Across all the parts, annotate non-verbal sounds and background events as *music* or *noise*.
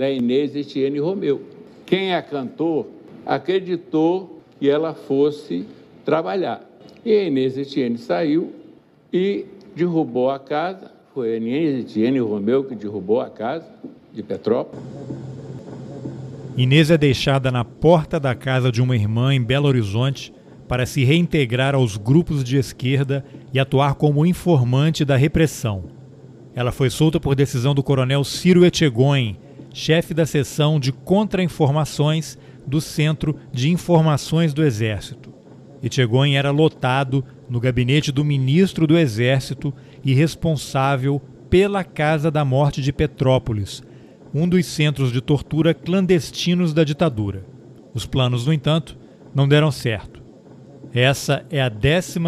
da Inês Etienne Romeu. Quem é cantor acreditou que ela fosse trabalhar. E a Inês Etienne saiu e derrubou a casa. Foi a Inês Etienne Romeu que derrubou a casa de Petrópolis. Inês é deixada na porta da casa de uma irmã em Belo Horizonte para se reintegrar aos grupos de esquerda e atuar como informante da repressão. Ela foi solta por decisão do coronel Ciro Etchegoin, chefe da seção de contra-informações do Centro de Informações do Exército. Etchegoin era lotado no gabinete do ministro do Exército e responsável pela Casa da Morte de Petrópolis, um dos centros de tortura clandestinos da ditadura. Os planos, no entanto, não deram certo. Essa é a 12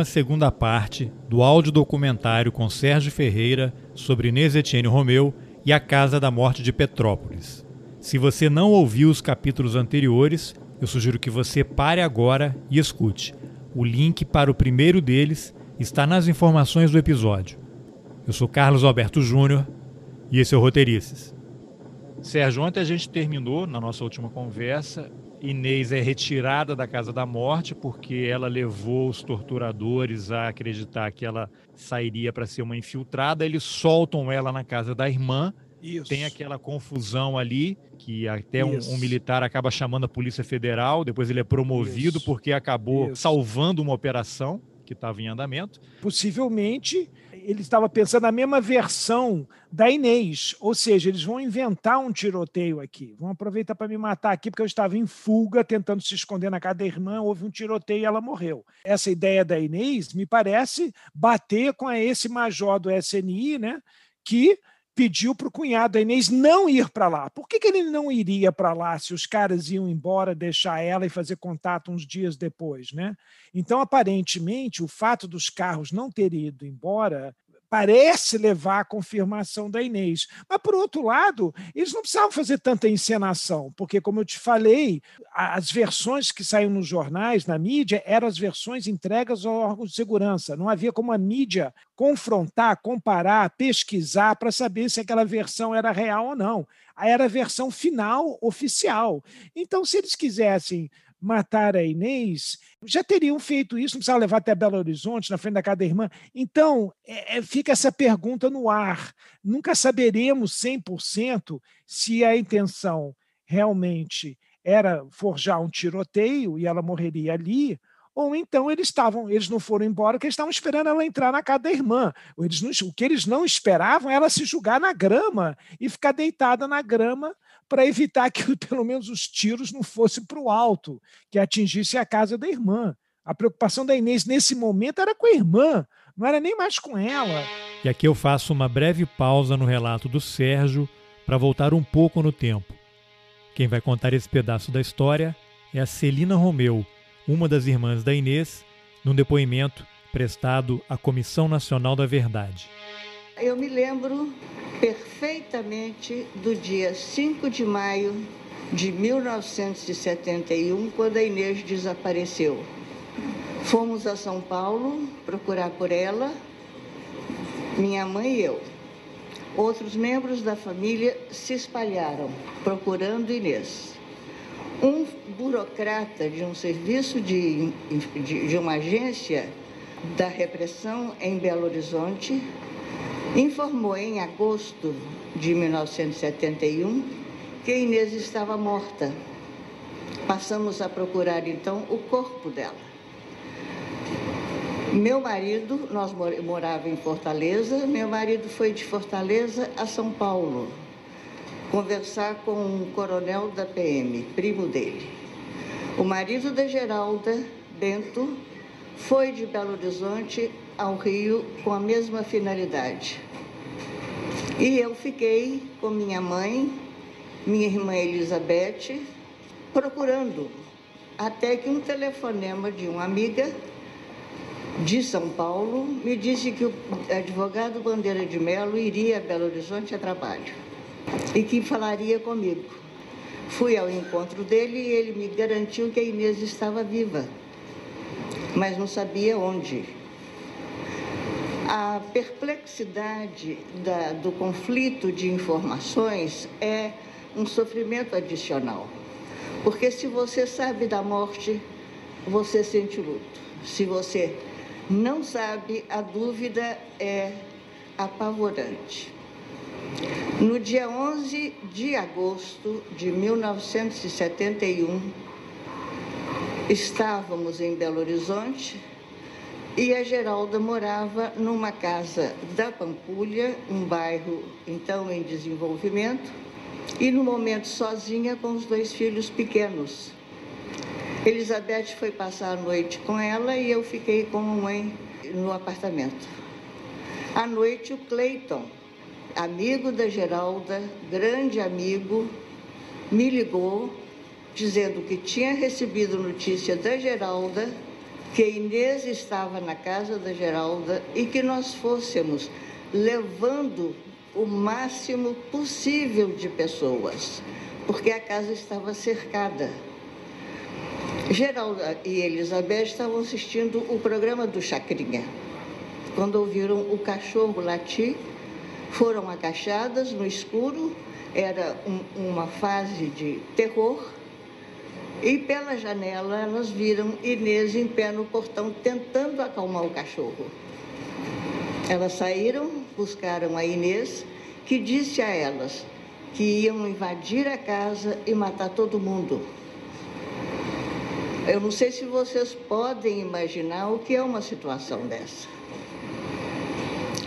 parte do audiodocumentário com Sérgio Ferreira sobre Inês Etienne Romeu e a Casa da Morte de Petrópolis. Se você não ouviu os capítulos anteriores, eu sugiro que você pare agora e escute. O link para o primeiro deles está nas informações do episódio. Eu sou Carlos Alberto Júnior e esse é o Roteirices. Sérgio, ontem a gente terminou, na nossa última conversa, Inês é retirada da casa da morte porque ela levou os torturadores a acreditar que ela sairia para ser uma infiltrada. Eles soltam ela na casa da irmã. Isso. Tem aquela confusão ali, que até um, um, militar acaba chamando a Polícia Federal, depois ele é promovido Isso. porque acabou Isso. salvando uma operação que estava em andamento. Possivelmente ele estava pensando na mesma versão da Inês, ou seja, eles vão inventar um tiroteio aqui, vão aproveitar para me matar aqui, porque eu estava em fuga, tentando se esconder na casa da irmã, houve um tiroteio e ela morreu. Essa ideia da Inês me parece bater com esse major do SNI, né, que pediu para o cunhado da Inês não ir para lá. Por que, que ele não iria para lá se os caras iam embora, deixar ela e fazer contato uns dias depois? Né? Então, aparentemente, o fato dos carros não terem ido embora parece levar à confirmação da Inês. Mas, por outro lado, eles não precisavam fazer tanta encenação, porque, como eu te falei, as versões que saíram nos jornais, na mídia, eram as versões entregas ao órgão de segurança. Não havia como a mídia confrontar, comparar, pesquisar para saber se aquela versão era real ou não. Era a versão final, oficial. Então, se eles quisessem matar a Inês, já teriam feito isso, não precisava levar até Belo Horizonte, na frente da casa da irmã. Então, é, é, fica essa pergunta no ar. Nunca saberemos 100% se a intenção realmente era forjar um tiroteio e ela morreria ali, ou então eles estavam, eles não foram embora, porque eles estavam esperando ela entrar na casa da irmã. Eles não, o que eles não esperavam era se jogar na grama e ficar deitada na grama para evitar que *laughs* pelo menos os tiros não fossem para o alto, que atingisse a casa da irmã. A preocupação da Inês nesse momento era com a irmã, não era nem mais com ela. E aqui eu faço uma breve pausa no relato do Sérgio para voltar um pouco no tempo. Quem vai contar esse pedaço da história é a Celina Romeu, uma das irmãs da Inês, num depoimento prestado à Comissão Nacional da Verdade. Eu me lembro perfeitamente do dia 5 de maio de 1971, quando a Inês desapareceu. Fomos a São Paulo procurar por ela, minha mãe e eu. Outros membros da família se espalharam procurando Inês. Um burocrata de um serviço de, de, de uma agência da repressão em Belo Horizonte informou em agosto de 1971 que Inês estava morta. Passamos a procurar então o corpo dela. Meu marido, nós morava em Fortaleza, meu marido foi de Fortaleza a São Paulo conversar com um coronel da PM, primo dele. O marido da Geralda, Bento, foi de Belo Horizonte ao Rio com a mesma finalidade. E eu fiquei com minha mãe, minha irmã Elizabeth, procurando, até que um telefonema de uma amiga de São Paulo me disse que o advogado Bandeira de Melo iria a Belo Horizonte a trabalho e que falaria comigo. Fui ao encontro dele e ele me garantiu que a Inês estava viva, mas não sabia onde. A perplexidade da, do conflito de informações é um sofrimento adicional. Porque se você sabe da morte, você sente luto. Se você não sabe, a dúvida é apavorante. No dia 11 de agosto de 1971, estávamos em Belo Horizonte e a Geralda morava numa casa da Pampulha, um bairro então em desenvolvimento, e no momento sozinha com os dois filhos pequenos. Elizabeth foi passar a noite com ela e eu fiquei com a mãe no apartamento. À noite, o Cleiton, amigo da Geralda, grande amigo, me ligou dizendo que tinha recebido notícia da Geralda, que Inês estava na casa da Geralda e que nós fôssemos levando o máximo possível de pessoas, porque a casa estava cercada. Geralda e Elizabeth estavam assistindo o programa do Chacrinha. Quando ouviram o cachorro latir, foram agachadas no escuro, era um, uma fase de terror, e pela janela elas viram Inês em pé no portão tentando acalmar o cachorro. Elas saíram, buscaram a Inês, que disse a elas que iam invadir a casa e matar todo mundo. Eu não sei se vocês podem imaginar o que é uma situação dessa.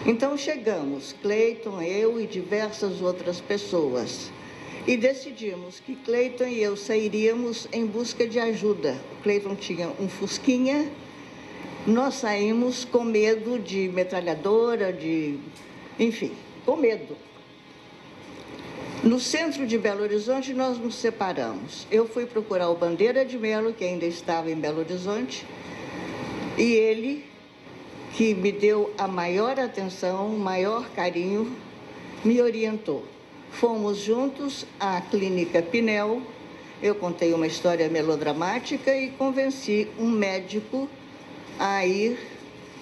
Então chegamos, Cleiton, eu e diversas outras pessoas, e decidimos que Cleiton e eu sairíamos em busca de ajuda. Cleiton tinha um fusquinha, nós saímos com medo de metralhadora, de. enfim, com medo. No centro de Belo Horizonte, nós nos separamos. Eu fui procurar o Bandeira de Melo, que ainda estava em Belo Horizonte, e ele que me deu a maior atenção, o maior carinho, me orientou. Fomos juntos à Clínica Pinel. Eu contei uma história melodramática e convenci um médico a ir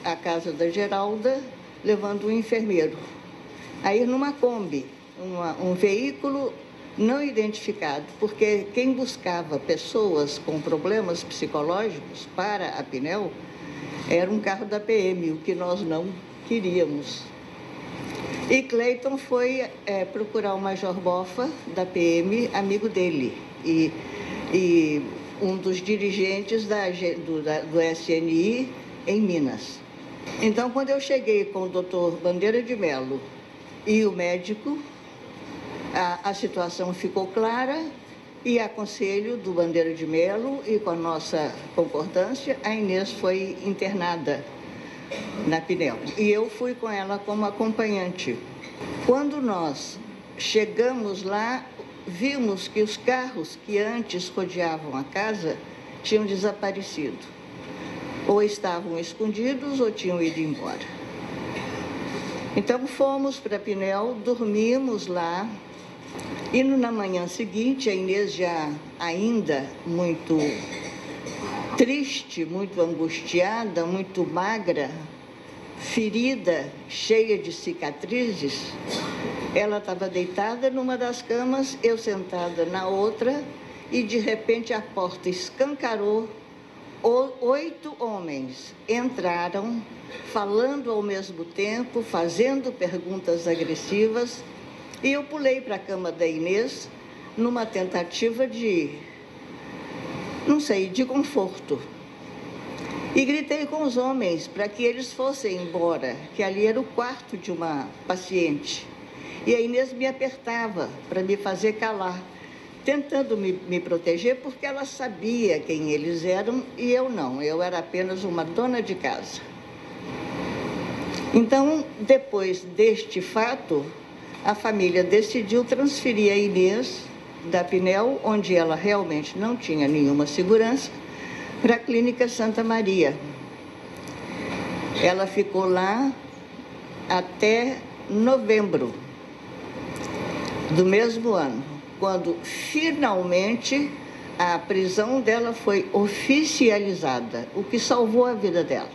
à casa da Geralda, levando um enfermeiro. A ir numa Kombi, uma, um veículo não identificado, porque quem buscava pessoas com problemas psicológicos para a Pinel era um carro da PM, o que nós não queríamos. E Cleiton foi é, procurar o Major Bofa, da PM, amigo dele, e, e um dos dirigentes da, do, da, do SNI em Minas. Então, quando eu cheguei com o doutor Bandeira de Melo e o médico, a, a situação ficou clara e a conselho do Bandeira de Melo e com a nossa concordância, a Inês foi internada na Pinel. E eu fui com ela como acompanhante. Quando nós chegamos lá, vimos que os carros que antes rodeavam a casa tinham desaparecido. Ou estavam escondidos ou tinham ido embora. Então fomos para Pinel, dormimos lá, e na manhã seguinte, a Inês já ainda muito triste, muito angustiada, muito magra, ferida, cheia de cicatrizes, ela estava deitada numa das camas, eu sentada na outra, e de repente a porta escancarou. Oito homens entraram, falando ao mesmo tempo, fazendo perguntas agressivas e eu pulei para a cama da Inês numa tentativa de, não sei, de conforto. E gritei com os homens para que eles fossem embora, que ali era o quarto de uma paciente. E a Inês me apertava para me fazer calar, tentando me, me, proteger, porque ela sabia quem eles eram e eu não. Eu era apenas uma dona de casa. Então, depois deste fato, a família decidiu transferir a Inês da Pinel, onde ela realmente não tinha nenhuma segurança, para a Clínica Santa Maria. Ela ficou lá até novembro do mesmo ano, quando finalmente a prisão dela foi oficializada, o que salvou a vida dela.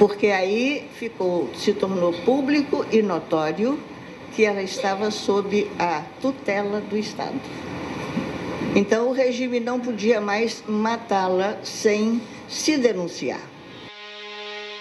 Porque aí ficou, se tornou público e notório que ela estava sob a tutela do Estado. Então o regime não podia mais matá-la sem se denunciar.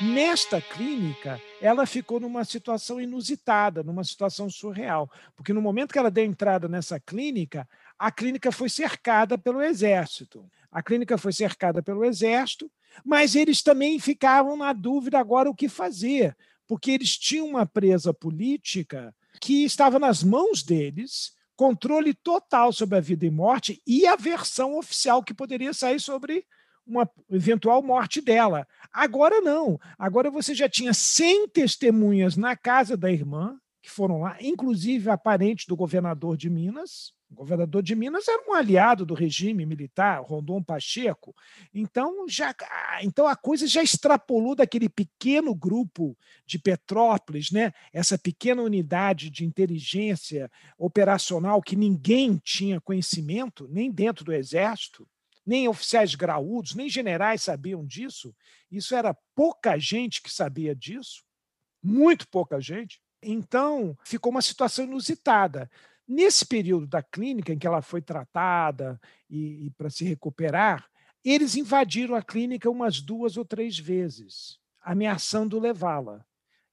Nesta clínica, ela ficou numa situação inusitada, numa situação surreal, porque no momento que ela deu entrada nessa clínica, a clínica foi cercada pelo exército. A clínica foi cercada pelo exército, mas eles também ficavam na dúvida agora o que fazer, porque eles tinham uma presa política que estava nas mãos deles, controle total sobre a vida e morte e a versão oficial que poderia sair sobre uma eventual morte dela. Agora não. Agora você já tinha 100 testemunhas na casa da irmã, que foram lá, inclusive a parente do governador de Minas. O governador de Minas era um aliado do regime militar, Rondon Pacheco. Então, já, então a coisa já extrapolou daquele pequeno grupo de Petrópolis, né? essa pequena unidade de inteligência operacional que ninguém tinha conhecimento, nem dentro do Exército, nem oficiais graúdos, nem generais sabiam disso. Isso era pouca gente que sabia disso, muito pouca gente. Então, ficou uma situação inusitada. Nesse período da clínica em que ela foi tratada e, e para se recuperar, eles invadiram a clínica umas duas ou três vezes, ameaçando levá-la.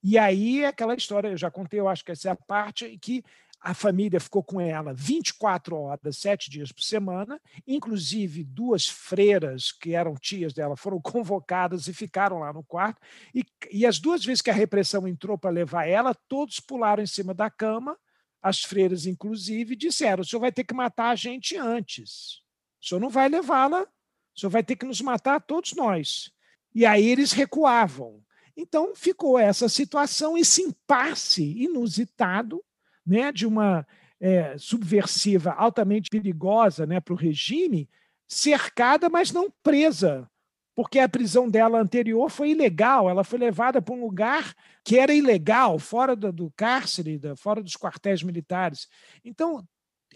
E aí, aquela história, eu já contei, eu acho que essa é a parte, que a família ficou com ela 24 horas, sete dias por semana, inclusive duas freiras, que eram tias dela, foram *laughs* convocadas e ficaram lá no quarto. E, e as duas vezes que a repressão entrou para levar ela, todos pularam em cima da cama, as freiras, inclusive, disseram: o senhor vai ter que matar a gente antes. O senhor não vai levá-la, o senhor vai ter que nos matar todos nós. E aí eles recuavam. Então ficou essa situação, esse impasse inusitado né, de uma é, subversiva altamente perigosa né, para o regime, cercada, mas não presa, porque a prisão dela anterior foi ilegal, ela foi levada para um lugar que era ilegal, fora do, do cárcere, da, fora dos quartéis militares. Então,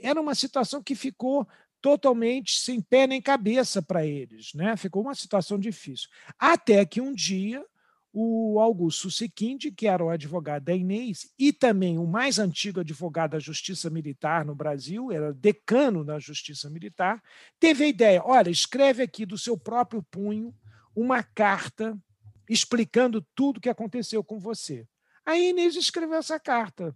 era uma situação que ficou totalmente sem pé nem cabeça para eles, né? Ficou uma situação difícil. Até que um dia o Augusto Sequinde, que era o advogado da Inês, e também o mais antigo advogado da Justiça Militar no Brasil, era decano da Justiça Militar, teve a ideia: olha, escreve aqui do seu próprio punho uma carta explicando tudo o que aconteceu com você. A Inês escreveu essa carta.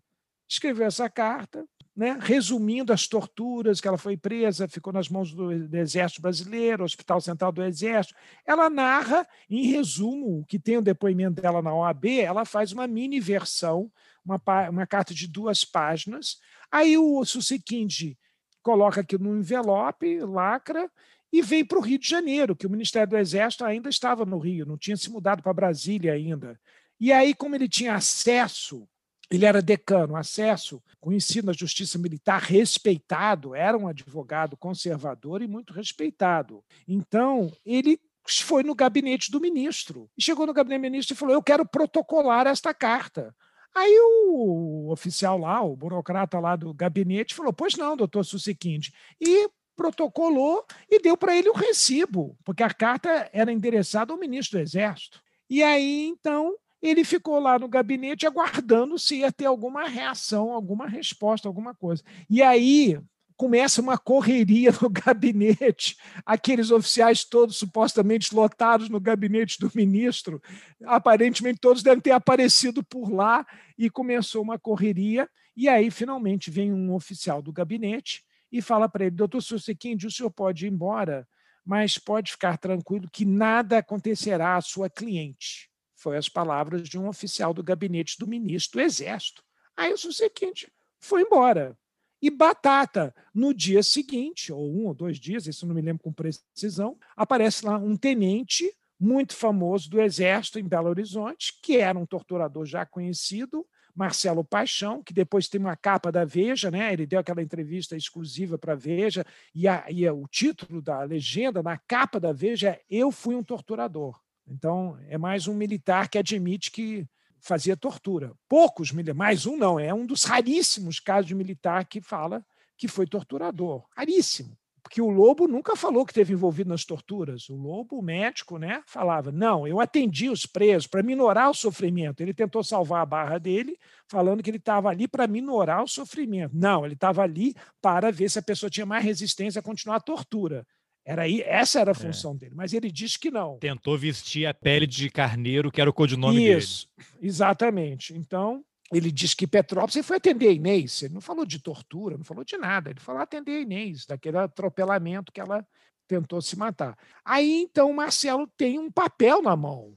Escreveu essa carta, né, resumindo as torturas que ela foi presa, ficou nas mãos do, do, Exército Brasileiro, Hospital Central do Exército. Ela narra, em resumo, o que tem o depoimento dela na OAB, ela faz uma mini versão, uma, uma carta de duas páginas. Aí o Susequinde coloca aquilo no envelope, lacra, e vem para o Rio de Janeiro, que o Ministério do Exército ainda estava no Rio, não tinha se mudado para Brasília ainda. E aí, como ele tinha acesso ele era decano, acesso, conhecido na justiça militar, respeitado, era um advogado conservador e muito respeitado. Então, ele foi no gabinete do ministro. Chegou no gabinete do ministro e falou: Eu quero protocolar esta carta. Aí o oficial lá, o burocrata lá do gabinete, falou: Pois não, doutor Susequinde. E protocolou e deu para ele o recibo, porque a carta era endereçada ao ministro do Exército. E aí, então, ele ficou lá no gabinete aguardando se ia ter alguma reação, alguma resposta, alguma coisa. E aí começa uma correria no *laughs* gabinete, aqueles oficiais todos supostamente lotados no gabinete do ministro, aparentemente todos devem ter aparecido por lá e começou uma correria. E aí, finalmente, vem um oficial do gabinete e fala para ele: doutor Sussequinde, o senhor pode ir embora, mas pode ficar tranquilo que nada acontecerá à sua cliente. Foi as palavras de um oficial do gabinete do ministro do Exército. Aí o seguinte foi embora. E batata, no dia seguinte, ou um ou dois dias, isso não me lembro com precisão, aparece lá um tenente muito famoso do Exército em Belo Horizonte, que era um torturador já conhecido, Marcelo Paixão, que depois tem uma capa da Veja, né? ele deu aquela entrevista exclusiva para a Veja, e, o título da legenda na capa da Veja é Eu fui um torturador. Então, é mais um militar que admite que fazia tortura. Poucos militares, mais um não, é um dos raríssimos casos de militar que fala que foi torturador. Raríssimo. Porque o Lobo nunca falou que esteve envolvido nas torturas. O Lobo, o médico, né, falava: não, eu atendi os presos para minorar o sofrimento. Ele tentou salvar a barra dele, falando que ele estava ali para minorar o sofrimento. Não, ele estava ali para ver se a pessoa tinha mais resistência a continuar a tortura. Era aí, essa era a é. função é. dele, mas ele disse que não. Tentou vestir a pele de carneiro, que era o codinome Isso, dele. Isso, exatamente. Então, ele disse que Petrópolis ele foi atender a Inês. Ele não falou de tortura, não falou de nada. Ele falou atender a Inês, daquele atropelamento que ela tentou se matar. Aí, então, o Marcelo tem um papel na mão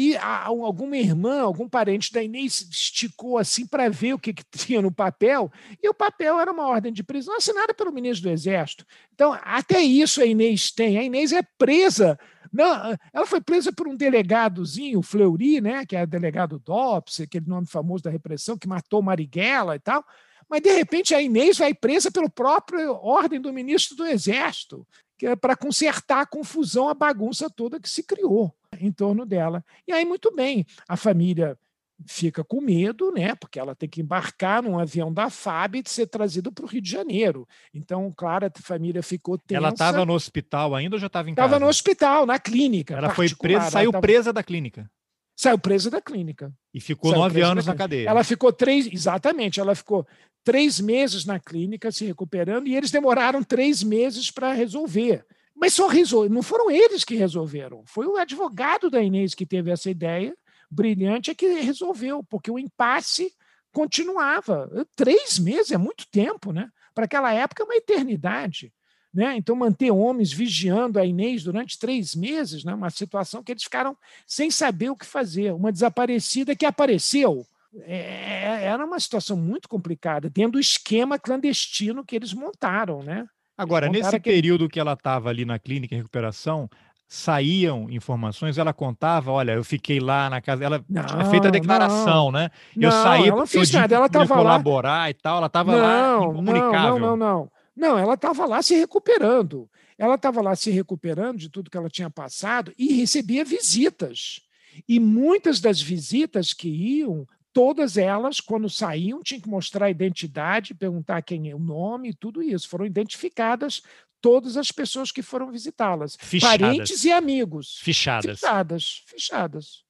e a, alguma irmã, algum parente da Inês esticou assim para ver o que, que, tinha no papel, e o papel era uma ordem de prisão assinada pelo ministro do Exército. Então, até isso a Inês tem. A Inês é presa. Não, ela foi presa por um delegadozinho, Fleury, né, que é delegado DOPS, aquele nome famoso da repressão, que matou Marighella e tal. Mas, de repente, a Inês vai presa pelo próprio ordem do ministro do Exército, que é para consertar a confusão, a bagunça toda que se criou em torno dela. E aí, muito bem, a família fica com medo, né? Porque ela tem que embarcar num avião da FAB e ser trazido para o Rio de Janeiro. Então, claro, a família ficou tensa. Ela estava no hospital ainda ou já estava em casa? Estava no hospital, na clínica. Ela foi presa, saiu tava... presa da clínica. Saiu presa da clínica. E ficou saiu nove anos na cadeia. Ela ficou três, exatamente, ela ficou três meses na clínica se recuperando e eles demoraram três meses para resolver. Mas só resolve, não foram eles que resolveram, foi o advogado da Inês que teve essa ideia brilhante é que resolveu, porque o impasse continuava. Três meses é muito tempo, né? Para aquela época é uma eternidade. Né? Então, manter homens vigiando a Inês durante três meses, né? uma situação que eles ficaram sem saber o que fazer. Uma desaparecida que apareceu. É, é era uma situação muito complicada, dentro do esquema clandestino que eles montaram. Né? Agora, nesse aquele... período que ela estava ali na clínica em recuperação, saíam informações, ela contava, olha, eu fiquei lá na casa, ela não, tinha feito a declaração, não, né? Eu não, saí ela não fez nada, ela estava lá colaborar e tal, ela estava lá incomunicável. Não, não, não, não. ela estava lá se recuperando. Ela estava lá se recuperando de tudo que ela tinha passado e recebia visitas. E muitas das visitas que iam todas elas, quando saíam, tinham que mostrar a identidade, perguntar quem é o nome, tudo isso. Foram identificadas todas as pessoas que foram visitá-las, parentes e amigos. Fichadas. Fichadas, fichadas.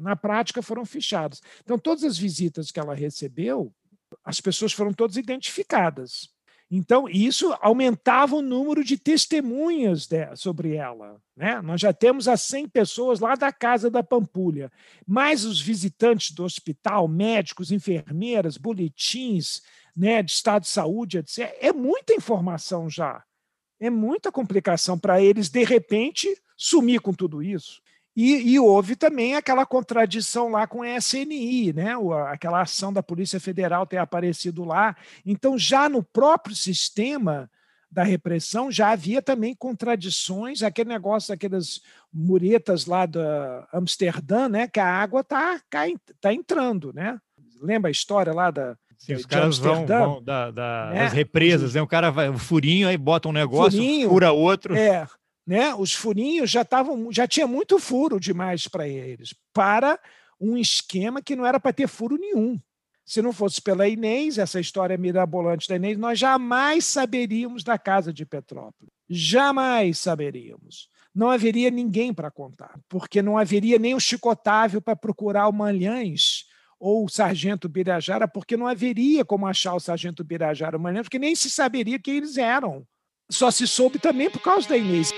Na prática foram fichadas. Então, todas as visitas que ela recebeu, as pessoas foram todas identificadas. Então, isso aumentava o número de testemunhas de, sobre ela. Né? Nós já temos as 100 pessoas lá da casa da Pampulha, mais os visitantes do hospital, médicos, enfermeiras, boletins né, de estado de saúde, etc. É muita informação já. É muita complicação para eles, de repente, sumir com tudo isso. E, e, houve também aquela contradição lá com a SNI, né? aquela ação da Polícia Federal ter aparecido lá. Então, já no próprio sistema da repressão, já havia também contradições, aquele negócio, aquelas muretas lá da Amsterdã, né? que a água está tá entrando. Né? Lembra a história lá da, Sim, os caras vão, vão da, da, né? das represas, né? O cara vai, o furinho aí bota um negócio, furinho, fura outro. É, né? Os furinhos já estavam, já tinha muito furo demais para eles, para um esquema que não era para ter furo nenhum. Se não fosse pela Inês, essa história mirabolante da Inês, nós jamais saberíamos da casa de Petrópolis. Jamais saberíamos. Não haveria ninguém para contar, porque não haveria nem o Chico Otávio para procurar o Manhães ou o Sargento Birajara, porque não haveria como achar o Sargento Birajara o Manhães, porque nem se saberia quem eles eram. Só se soube também por causa da Inês.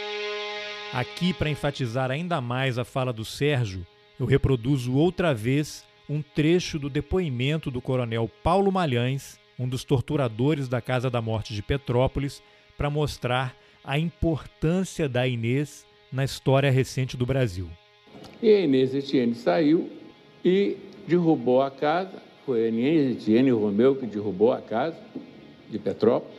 Aqui, para enfatizar ainda mais a fala do Sérgio, eu reproduzo outra vez um trecho do depoimento do coronel Paulo Malhães, um dos torturadores da Casa da Morte de Petrópolis, para mostrar a importância da Inês na história recente do Brasil. E a Inês Etienne saiu e derrubou a casa. Foi a Inês Etienne Romeu que derrubou a casa de Petrópolis.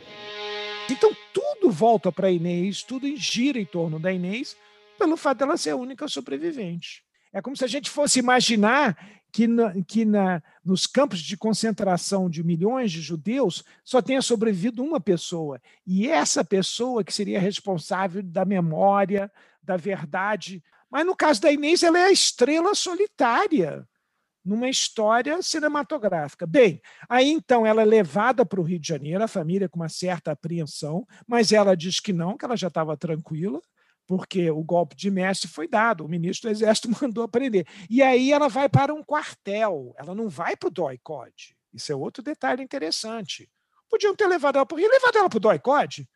Então, tudo volta para a Inês, tudo gira em torno da Inês, pelo fato dela ser a única sobrevivente. É como se a gente fosse imaginar que, na, que na, nos campos de concentração de milhões de judeus só tenha sobrevivido uma pessoa. E essa pessoa que seria responsável da memória, da verdade. Mas no caso da Inês, ela é a estrela solitária numa história cinematográfica. Bem, aí então ela é levada para o Rio de Janeiro, a família com uma certa apreensão, mas ela diz que não, que ela já estava tranquila, porque o golpe de mestre foi dado, o ministro do Exército *laughs* mandou prender. E aí ela vai para um quartel, ela não vai para o DOI-COD. Isso é outro detalhe interessante. Podiam ter levado ela para o Rio, levado ela para o DOI-COD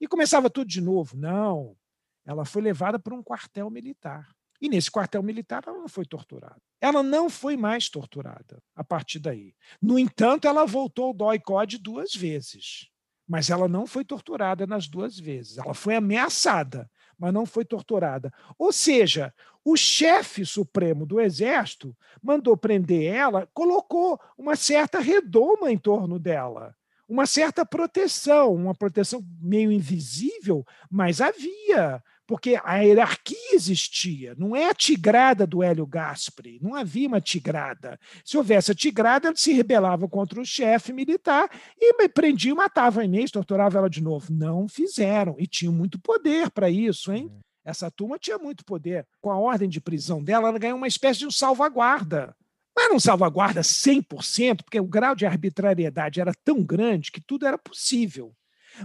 e começava tudo de novo. Não, ela foi levada para um quartel militar. E nesse quartel militar ela não foi torturada. Ela não foi mais torturada a partir daí. No entanto, ela voltou ao DOI-COD duas vezes. Mas ela não foi torturada nas duas vezes. Ela foi ameaçada mas não foi torturada. Ou seja, o chefe supremo do exército mandou prender ela, colocou uma certa redoma em torno dela, uma certa proteção, uma proteção meio invisível, mas havia porque a hierarquia existia, não é a tigrada do Hélio Gaspari, não havia uma tigrada. Se houvesse a tigrada, ele se rebelava contra o chefe militar e prendia e matava a Inês, torturava ela de novo. Não fizeram, e tinham muito poder para isso, hein? Uhum. Essa turma tinha muito poder. Com a ordem de prisão dela, ela ganhou uma espécie de um salvaguarda. Não era um salvaguarda 100%, porque o grau de arbitrariedade era tão grande que tudo era possível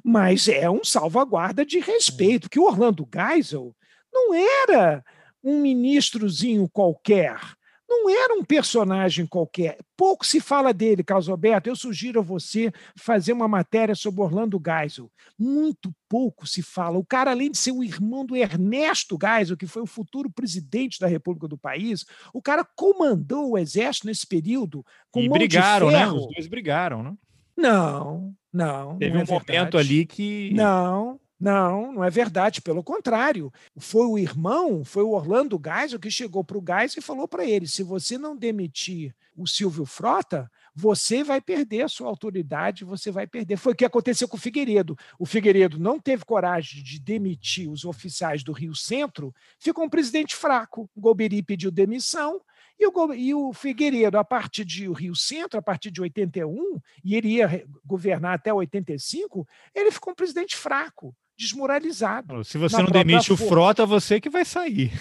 mas é um salvaguarda de respeito, que o Orlando Geisel não era um ministrozinho qualquer, não era um personagem qualquer. Pouco se fala dele, Carlos Alberto. Eu sugiro a você fazer uma matéria sobre Orlando Geisel. Muito pouco se fala. O cara, além de ser o irmão do Ernesto Geisel, que foi o futuro presidente da República do país, o cara comandou o exército nesse período com e brigaram, né? Os dois brigaram, né? Não, não. Teve não é um verdade. momento ali que. Não, não, não é verdade. Pelo contrário, foi o irmão, foi o Orlando Geisel que chegou para o Geisel e falou para ele: se você não demitir o Silvio Frota, você vai perder a sua autoridade, você vai perder. Foi o que aconteceu com o Figueiredo. O Figueiredo não teve coragem de demitir os oficiais do Rio Centro, ficou um presidente fraco. O Golbery pediu demissão, e o, e o Figueiredo, a partir de Rio Centro, a partir de 81, e ele ia governar até 85, ele ficou um presidente fraco, desmoralizado. Se você não demite o Frota, você que vai sair.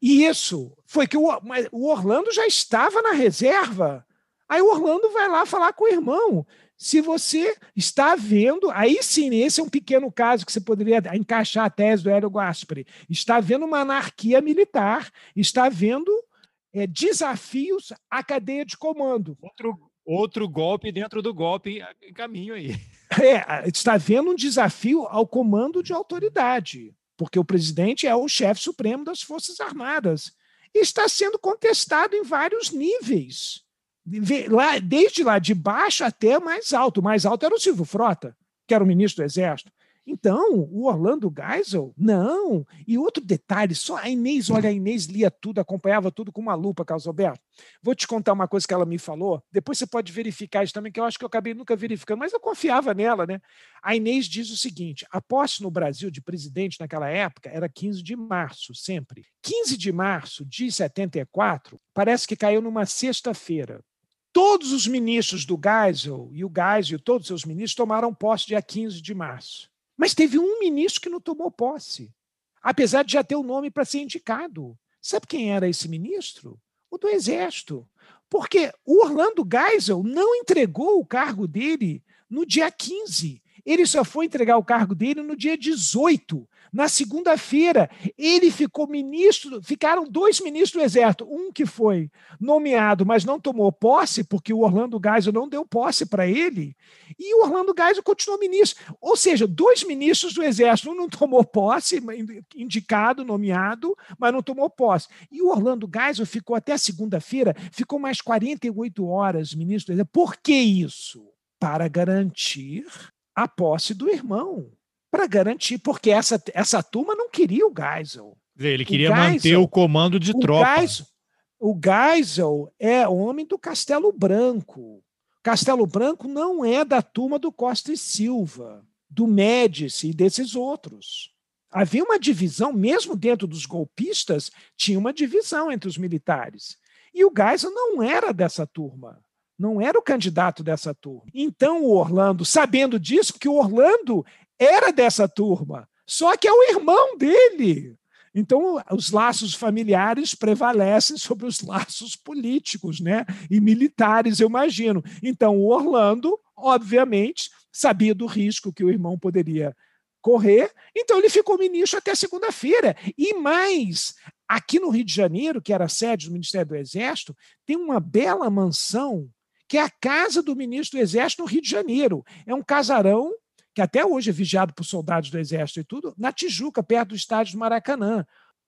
Isso. Foi que o, o Orlando já estava na reserva. Aí o Orlando vai lá falar com o irmão. Se você está vendo, aí sim, esse é um pequeno caso que você poderia encaixar a tese do Hélio Gaspari. Está vendo uma anarquia militar, está vendo é, desafios à cadeia de comando. Outro, outro golpe dentro do golpe em caminho aí. *laughs* É, está vendo um desafio ao comando de autoridade, porque o presidente é o chefe supremo das Forças Armadas. E está sendo contestado em vários níveis. Desde lá de baixo até mais alto. O mais alto era o Silvio Frota, que era o ministro do Exército. Então, o Orlando Geisel, não. E outro detalhe, só a Inês, olha, a Inês lia tudo, acompanhava tudo com uma lupa, Carlos Alberto. Vou te contar uma coisa que ela me falou, depois você pode verificar isso também, que eu acho que eu acabei nunca verificando, mas eu confiava nela, né? A Inês diz o seguinte: a posse no Brasil de presidente naquela época era 15 de março, sempre. 15 de março de 74, parece que caiu numa sexta-feira. Todos os ministros do Geisel, e o Geisel e todos os seus ministros tomaram posse dia 15 de março. Mas teve um ministro que não tomou posse, apesar de já ter o nome para ser indicado. Sabe quem era esse ministro? O do Exército. Porque o Orlando Geisel não entregou o cargo dele no dia 15. Ele só foi entregar o cargo dele no dia 18. Na segunda-feira, ele ficou ministro, ficaram dois ministros do Exército, um que foi nomeado, mas não tomou posse, porque o Orlando Geisel não deu posse para ele, e o Orlando Geisel continuou ministro. Ou seja, dois ministros do Exército, um não tomou posse, indicado, nomeado, mas não tomou posse. E o Orlando Geisel ficou até segunda-feira, ficou mais 48 horas ministro do Exército. Por que isso? Para garantir a posse do irmão para garantir, porque essa, essa turma não queria o Geisel. Ele queria o Geisel, manter o comando de o tropa. Geisel, o Geisel é homem do Castelo Branco. Castelo Branco não é da turma do Costa e Silva, do Médici e desses outros. Havia uma divisão, mesmo dentro dos golpistas, tinha uma divisão entre os militares. E o Geisel não era dessa turma. Não era o candidato dessa turma. Então o Orlando, sabendo disso, porque o Orlando era dessa turma, só que é o irmão dele. Então, os laços familiares prevalecem sobre os laços políticos né? e militares, eu imagino. Então, o Orlando, obviamente, sabia do risco que o irmão poderia correr, então ele ficou ministro até segunda-feira. E mais, aqui no Rio de Janeiro, que era sede do Ministério do Exército, tem uma bela mansão que é a casa do ministro do Exército no Rio de Janeiro. É um casarão que até hoje é vigiado por soldados do Exército e tudo, na Tijuca, perto do estádio do Maracanã.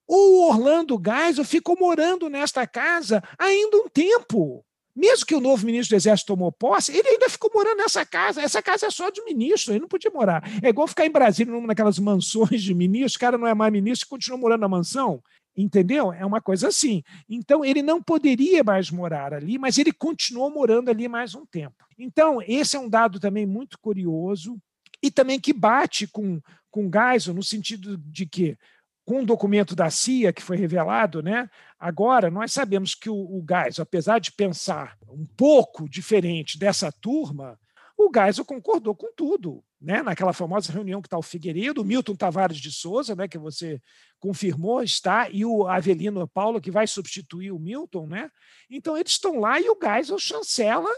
O Orlando Geisel ficou morando nesta casa ainda um tempo. Mesmo que o novo ministro do Exército tomou posse, ele ainda ficou morando nessa casa. Essa casa é só de ministro, ele não podia morar. É igual ficar em Brasília, numa daquelas mansões de ministro, o cara não é mais ministro e continua morando na mansão. Entendeu? É uma coisa assim. Então, ele não poderia mais morar ali, mas ele continuou morando ali mais um tempo. Então, esse é um dado também muito curioso e também que bate com, com Geisel, no sentido de que, com o documento da CIA que foi revelado, né, agora nós sabemos que o, o Geisel, apesar de pensar um pouco diferente dessa turma, o Geisel concordou com tudo. Né? Naquela famosa reunião que está o Figueiredo, o Milton Tavares de Souza, né, que você confirmou, está, e o Avelino Paulo, que vai substituir o Milton. Né? Então, eles estão lá e o Geisel chancela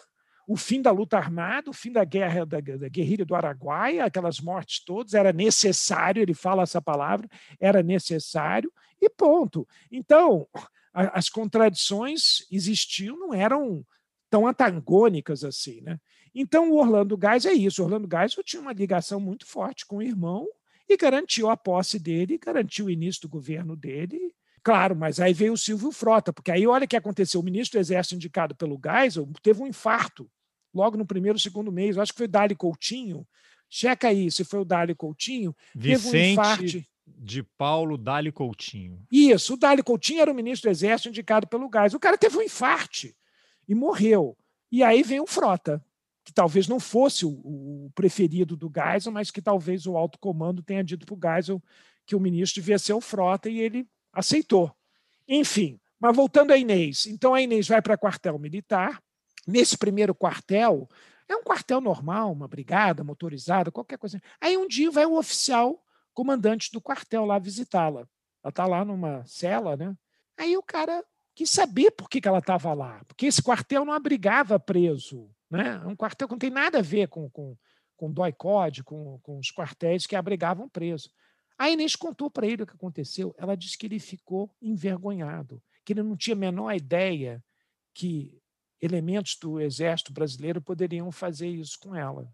o fim da luta armada, o fim da guerra da, da, guerrilha do Araguaia, aquelas mortes todas, era necessário, ele fala essa palavra, era necessário, e ponto. Então, a, as contradições existiam, não eram tão antagônicas assim. Né? Então, o Orlando Gás é isso. O Orlando Gás tinha uma ligação muito forte com o irmão e garantiu a posse dele, garantiu o início do governo dele. Claro, mas aí veio o Silvio Frota, porque aí olha o que aconteceu. O ministro do Exército indicado pelo Geisel teve um infarto logo no primeiro, segundo mês. Eu acho que foi Dali Coutinho. Checa aí se foi o Dali Coutinho. Vicente teve um infarto. de Paulo Dali Coutinho. Isso, o Dali Coutinho era o ministro do Exército indicado pelo Gás. O cara teve um infarte e morreu. E aí vem o Frota, que talvez não fosse o, o preferido do Geisel, mas que talvez o alto comando tenha dito para o Geisel que o ministro devia ser o Frota e ele aceitou. Enfim, mas voltando a Inês. Então a Inês vai para quartel militar, nesse primeiro quartel, é um quartel normal, uma brigada motorizada, qualquer coisa. Aí um dia vai o oficial comandante do quartel lá visitá-la. Ela está lá numa cela, né? Aí o cara quis saber por que, que ela estava lá, porque esse quartel não abrigava preso. Né? É um quartel que não tem nada a ver com, com, com DOI-COD, com, com os quartéis que abrigavam preso. A Inês contou para ele o que aconteceu. Ela disse que ele ficou envergonhado, que ele não tinha a menor ideia que elementos do exército brasileiro poderiam fazer isso com ela.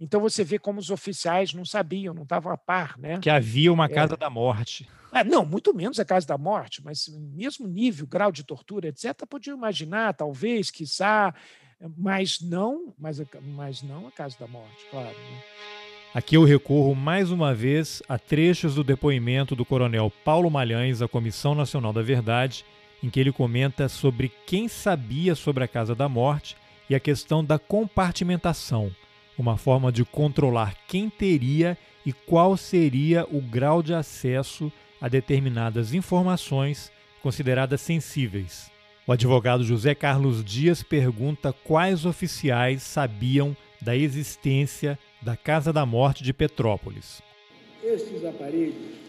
Então você vê como os oficiais não sabiam, não estavam a par, né? Que havia uma é. casa é. da morte. É, não, muito menos a casa da morte, mas mesmo nível, grau de tortura, etc., podiam imaginar, talvez, quiçá, mas não, mas, mas não a casa da morte, claro. Né? Aqui eu recorro mais uma vez a trechos do depoimento do coronel Paulo Malhães à Comissão Nacional da Verdade em que ele comenta sobre quem sabia sobre a Casa da Morte e a questão da compartimentação, uma forma de controlar quem teria e qual seria o grau de acesso a determinadas informações consideradas sensíveis. O advogado José Carlos Dias pergunta quais oficiais sabiam da existência da Casa da Morte de Petrópolis. Esses aparelhos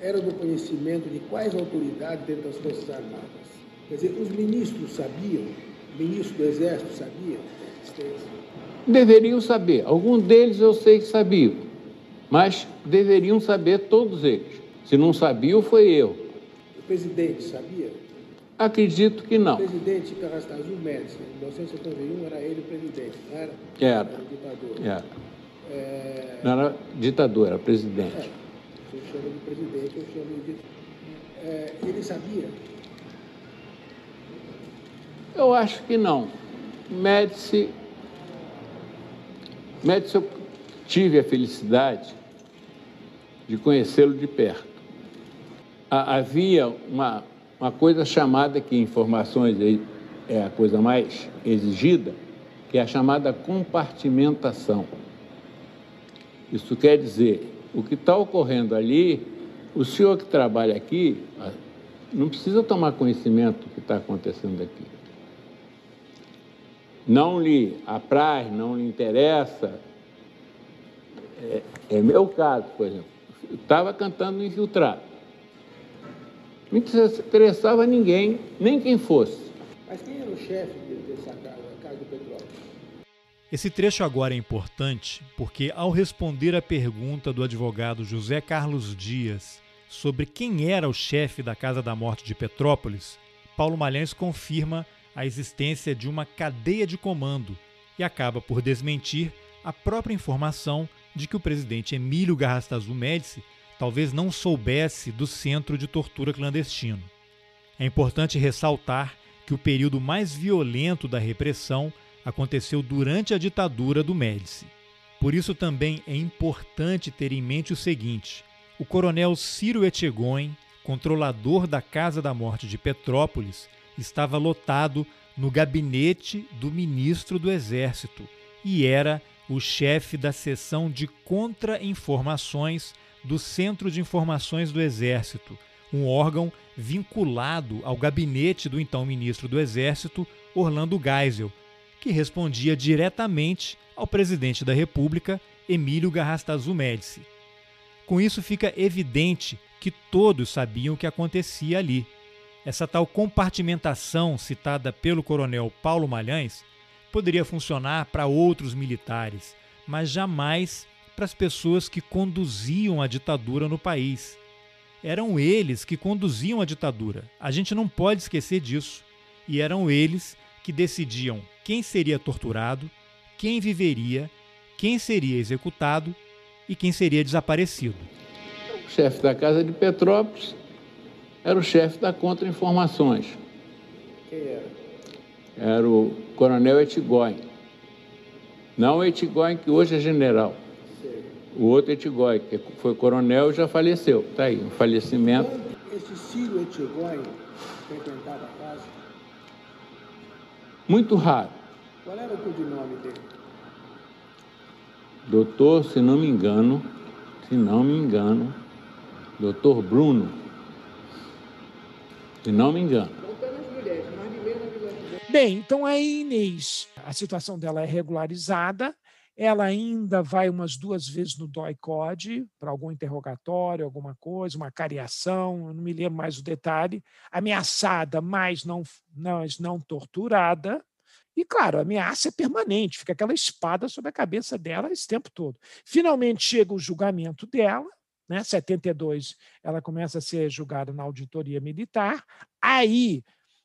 era do conhecimento de quais autoridades dentro das Forças Armadas? Quer dizer, os ministros sabiam, o ministro do Exército sabia? Deveriam saber. Alguns deles eu sei que sabiam, mas deveriam saber todos eles. Se não sabiam, foi eu. O presidente sabia? Acredito que não. O presidente Carrastazul Médici, em 1971 era ele o presidente, não era? Era. Era ditador. Era. É... Não era ditador, era presidente. É eu chamo de presidente, eu chamo de. É, ele sabia? Eu acho que não. Médici. Médici, eu tive a felicidade de conhecê-lo de perto. Havia uma, uma coisa chamada, que informações é a coisa mais exigida, que é a chamada compartimentação. Isso quer dizer o que está ocorrendo ali, o senhor que trabalha aqui, não precisa tomar conhecimento do que está acontecendo aqui. Não lhe apraz, não lhe interessa. É, é meu caso, por exemplo. Estava cantando infiltrado. Não interessava ninguém, nem quem fosse. Mas quem era o chefe Esse trecho agora é importante porque, ao responder à pergunta do advogado José Carlos Dias sobre quem era o chefe da Casa da Morte de Petrópolis, Paulo Malhães confirma a existência de uma cadeia de comando e acaba por desmentir a própria informação de que o presidente Emílio Garrastazu Médici talvez não soubesse do centro de tortura clandestino. É importante ressaltar que o período mais violento da repressão aconteceu durante a ditadura do Médici. Por isso também é importante ter em mente o seguinte: o coronel Ciro Etchegoin, controlador da Casa da Morte de Petrópolis, estava lotado no gabinete do ministro do Exército e era o chefe da seção de contra-informações do Centro de Informações do Exército, um órgão vinculado ao gabinete do então ministro do Exército, Orlando Geisel, que respondia diretamente ao presidente da República, Emílio Garrastazu Médici. Com isso fica evidente que todos sabiam o que acontecia ali. Essa tal compartimentação citada pelo coronel Paulo Malhães poderia funcionar para outros militares, mas jamais para as pessoas que conduziam a ditadura no país. Eram eles que conduziam a ditadura. A gente não pode esquecer disso. E eram eles que decidiam quem seria torturado, quem viveria, quem seria executado e quem seria desaparecido. O chefe da Casa de Petrópolis era o chefe da Contra-Informações. Quem era? Era o Coronel Etigói. Não o Etigói, que hoje é general. O outro Etigói, que foi coronel, já faleceu. Está aí, um falecimento. Esse Ciro Etchegói frequentava a casa, Muito raro. Qual era o codinome dele? Doutor, se não me engano, se não me engano, doutor Bruno. Se não me engano. Bem, então a Inês, a situação dela é regularizada, ela ainda vai umas duas vezes no DOI-CODE para algum interrogatório, alguma coisa, uma cariação, eu não me lembro mais o detalhe, ameaçada, mas não, mas não torturada. E, claro, a ameaça é permanente, fica aquela espada sobre a cabeça dela esse tempo todo. Finalmente chega o julgamento dela, né? 72, ela começa a ser julgada na auditoria militar. Aí,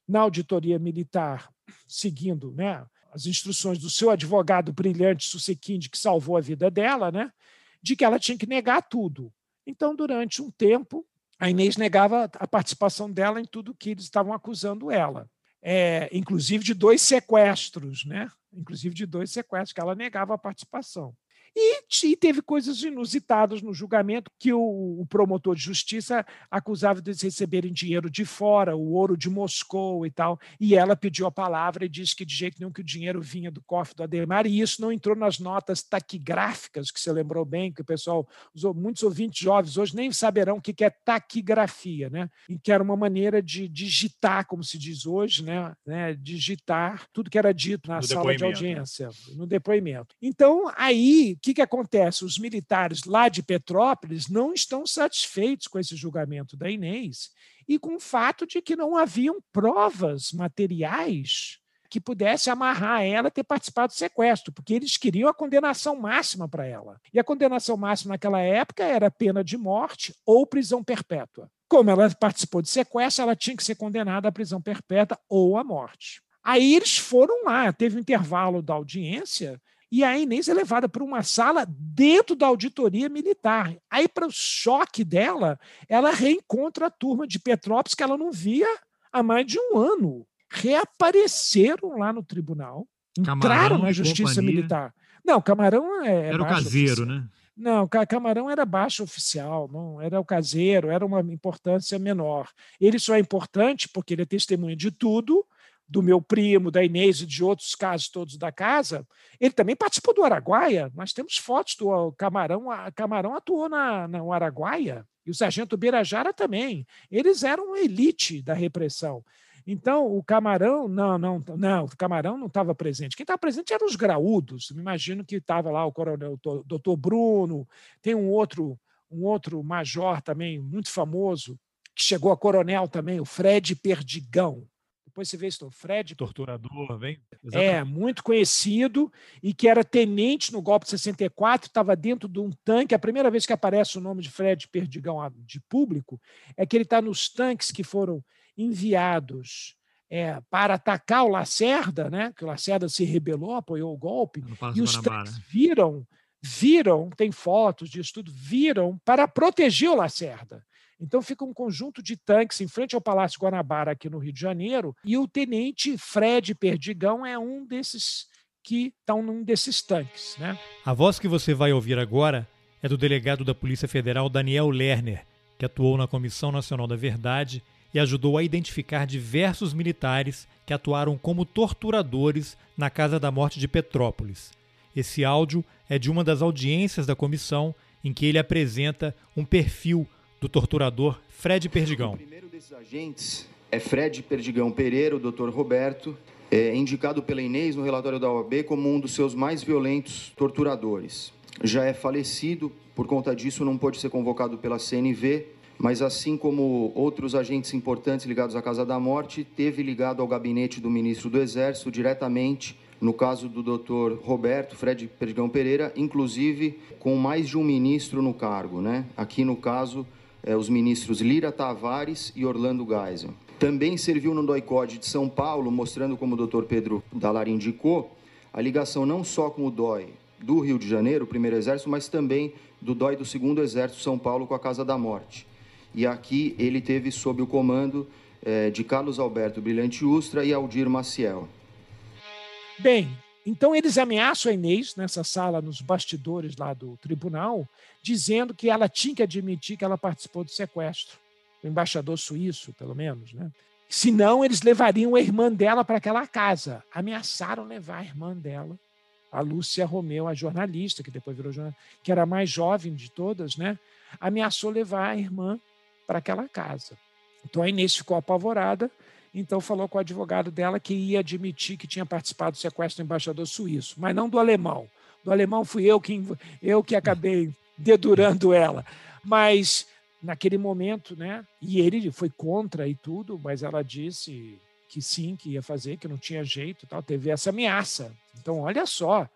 na auditoria militar, seguindo né, as instruções do seu advogado brilhante Susequinde, que salvou a vida dela, né, de que ela tinha que negar tudo. Então, durante um tempo, a Inês negava a participação dela em tudo que eles estavam acusando ela. É, inclusive de dois sequestros, né? Inclusive de dois sequestros, que ela negava a participação. E, e teve coisas inusitadas no julgamento que o, o, promotor de justiça acusava de receberem dinheiro de fora, o ouro de Moscou e tal. E ela pediu a palavra e disse que de jeito nenhum que o dinheiro vinha do cofre do Ademar, e isso não entrou nas notas taquigráficas, que você lembrou bem, que o pessoal muitos ouvintes jovens hoje nem saberão o que é taquigrafia, né? E que era uma maneira de digitar, como se diz hoje, né? né? Digitar tudo que era dito na No sala de né? audiência, no depoimento. Então, aí, que, que acontece? Os militares lá de Petrópolis não estão satisfeitos com esse julgamento da Inês e com o fato de que não haviam provas materiais que pudesse amarrar ela ter participado do sequestro, porque eles queriam a condenação máxima para ela. E a condenação máxima naquela época era pena de morte ou prisão perpétua. Como ela participou de sequestro, ela tinha que ser condenada à prisão perpétua ou à morte. Aí eles foram lá, teve um intervalo da audiência, e a Inês é levada para uma sala dentro da auditoria militar. Aí, para o choque dela, ela reencontra a turma de Petrópolis que ela não via há mais de um ano. Reapareceram lá no tribunal, entraram Camarão na justiça companhia. militar. Não, Camarão é. Era o caseiro, oficial. né? Não, Ca- Camarão era baixo oficial, não era o caseiro, era uma importância menor. Ele só é importante porque ele é testemunha de tudo, do meu primo, da Inês e de outros casos todos da casa. Ele também participou do Araguaia. Nós temos fotos do Camarão. A Camarão atuou na, na Araguaia. E o sargento Birajara também. Eles eram elite da repressão. Então, o Camarão, não, não, não, o Camarão não estava presente. Quem estava presente eram os graúdos. Me imagino que estava lá o coronel, o doutor Bruno, tem um outro, um outro major também muito famoso, que chegou a coronel também, o Fred Perdigão. Depois você vê isso, Fred. Torturador, vem. É, muito conhecido e que era tenente no golpe de 64, estava dentro de um tanque. A primeira vez que aparece o nome de Fred Perdigão de público é que ele está nos tanques que foram enviados é, para atacar o Lacerda, né? que o Lacerda se rebelou, apoiou o golpe, e os tanques viram, viram, tem fotos disso tudo, viram para proteger o Lacerda. Então fica um conjunto de tanques em frente ao Palácio Guanabara, aqui no Rio de Janeiro, e o tenente Fred Perdigão é um desses que estão num desses tanques. Né? A voz que você vai ouvir agora é do delegado da Polícia Federal Daniel Lerner, que atuou na Comissão Nacional da Verdade e ajudou a identificar diversos militares que atuaram como torturadores na Casa da Morte de Petrópolis. Esse áudio é de uma das audiências da comissão em que ele apresenta um perfil do torturador Fred Perdigão. O primeiro desses agentes é Fred Perdigão Pereira, o Dr. Roberto, é indicado pela Inês no relatório da OAB como um dos seus mais violentos torturadores. Já é falecido, por conta disso não pôde ser convocado pela CNV, mas assim como outros agentes importantes ligados à Casa da Morte, teve ligado ao gabinete do ministro do Exército diretamente no caso do Dr. Roberto Fred Perdigão Pereira, inclusive com mais de um ministro no cargo, né? Aqui no caso é, os ministros Lira Tavares e Orlando Geisel. Também serviu no DOI-CODE de São Paulo, mostrando, como o Dr. Pedro Dallar indicou, a ligação não só com o DOI do Rio de Janeiro, o primeiro exército, mas também do DOI do segundo exército São Paulo com a Casa da Morte. E aqui ele teve sob o comando eh, de Carlos Alberto Brilhante Ustra e Aldir Maciel. Bem, então eles ameaçam a Inês nessa sala, nos bastidores lá do tribunal, dizendo que ela tinha que admitir que ela participou do sequestro. O embaixador suíço, pelo menos, né? Senão, eles levariam a irmã dela para aquela casa. Ameaçaram levar a irmã dela, a Lúcia Romeu, a jornalista, que depois virou jornalista, que era a mais jovem de todas, né? Ameaçou levar a irmã para aquela casa. Então a Inês ficou apavorada então falou com o advogado dela que ia admitir que tinha participado do sequestro do embaixador suíço, mas não do alemão. Do alemão fui eu que, eu que acabei dedurando ela. Mas naquele momento, né? E ele foi contra e tudo, mas ela disse que sim, que ia fazer, que não tinha jeito, tal. Teve essa ameaça. Então, olha só,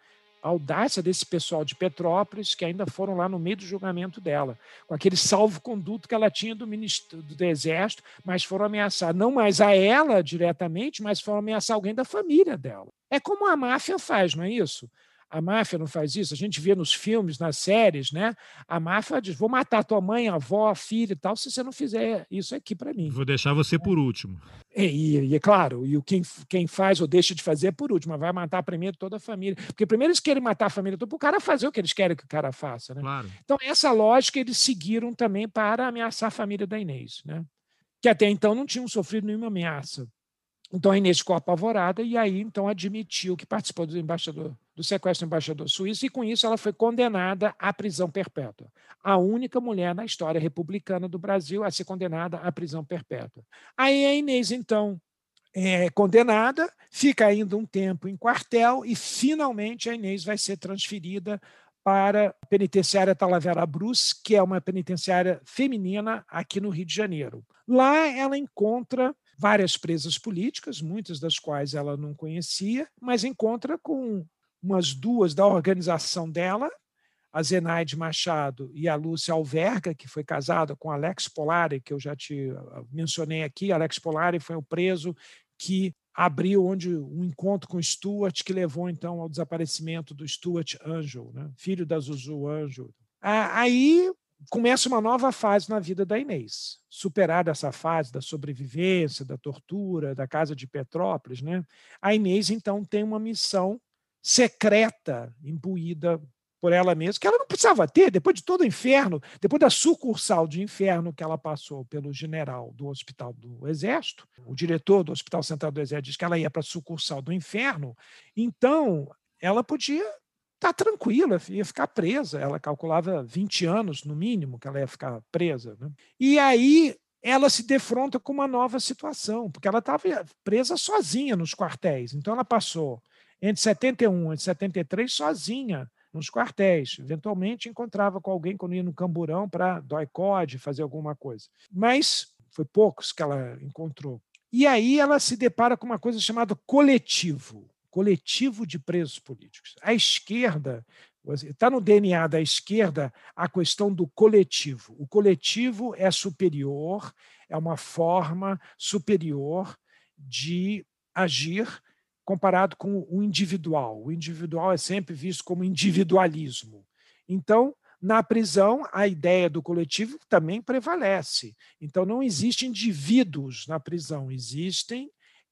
audácia desse pessoal de Petrópolis, que ainda foram lá no meio do julgamento dela, com aquele salvo-conduto que ela tinha do, ministro, do Exército, mas foram ameaçar não mais a ela diretamente, mas foram ameaçar alguém da família dela. É como a máfia faz, não é isso? A máfia não faz isso. A gente vê nos filmes, nas séries, né? A máfia diz: vou matar tua mãe, avó, filha e tal, se você não fizer isso aqui para mim. Vou deixar você por último. E, e, e, é claro, e quem, quem faz ou deixa de fazer é por último, mas vai matar primeiro toda a família. Porque primeiro eles querem matar a família toda para o cara fazer o que eles querem que o cara faça. Né? Claro. Então, essa lógica eles seguiram também para ameaçar a família da Inês, né? que até então não tinham sofrido nenhuma ameaça. Então a Inês ficou apavorada e aí então admitiu que participou do embaixador do sequestro do embaixador suíço e com isso ela foi condenada à prisão perpétua. A única mulher na história republicana do Brasil a ser condenada à prisão perpétua. Aí a Inês então é condenada, fica ainda um tempo em quartel e finalmente a Inês vai ser transferida para a penitenciária Talavera Brus, que é uma penitenciária feminina aqui no Rio de Janeiro. Lá ela encontra várias presas políticas, muitas das quais ela não conhecia, mas encontra com umas duas da organização dela, a Zenaide Machado e a Lúcia Alverga, que foi casada com Alex Polari, que eu já te ah, mencionei aqui. Alex Polari foi o preso que abriu onde um encontro com Stuart, que levou então ao desaparecimento do Stuart Angel, né? filho da Zuzu Angel. Aí começa uma nova fase na vida da Inês. Superada essa fase da sobrevivência, da tortura, da casa de Petrópolis, né? a Inês então tem uma missão secreta imbuída por ela mesma, que ela não precisava ter, depois de todo o inferno, depois da sucursal de inferno que ela passou pelo general do Hospital do Exército, o diretor do Hospital Central do Exército disse que ela ia para a sucursal do inferno, então ela podia tá tranquila, ia ficar presa. Ela calculava 20 anos, no mínimo, que ela ia ficar presa. Né? E aí ela se defronta com uma nova situação, porque ela estava presa sozinha nos quartéis. Então ela passou entre 71 e 73 sozinha nos quartéis. Eventualmente encontrava com alguém quando ia no camburão para doicode, fazer alguma coisa. Mas foi poucos que ela encontrou. E aí ela se depara com uma coisa chamada coletivo coletivo de presos políticos. A esquerda, está no DNA da esquerda a questão do coletivo. O coletivo é superior, é uma forma superior de agir comparado com o individual. O individual é sempre visto como individualismo. Então, na prisão, a ideia do coletivo também prevalece. Então, não existem indivíduos na prisão, existem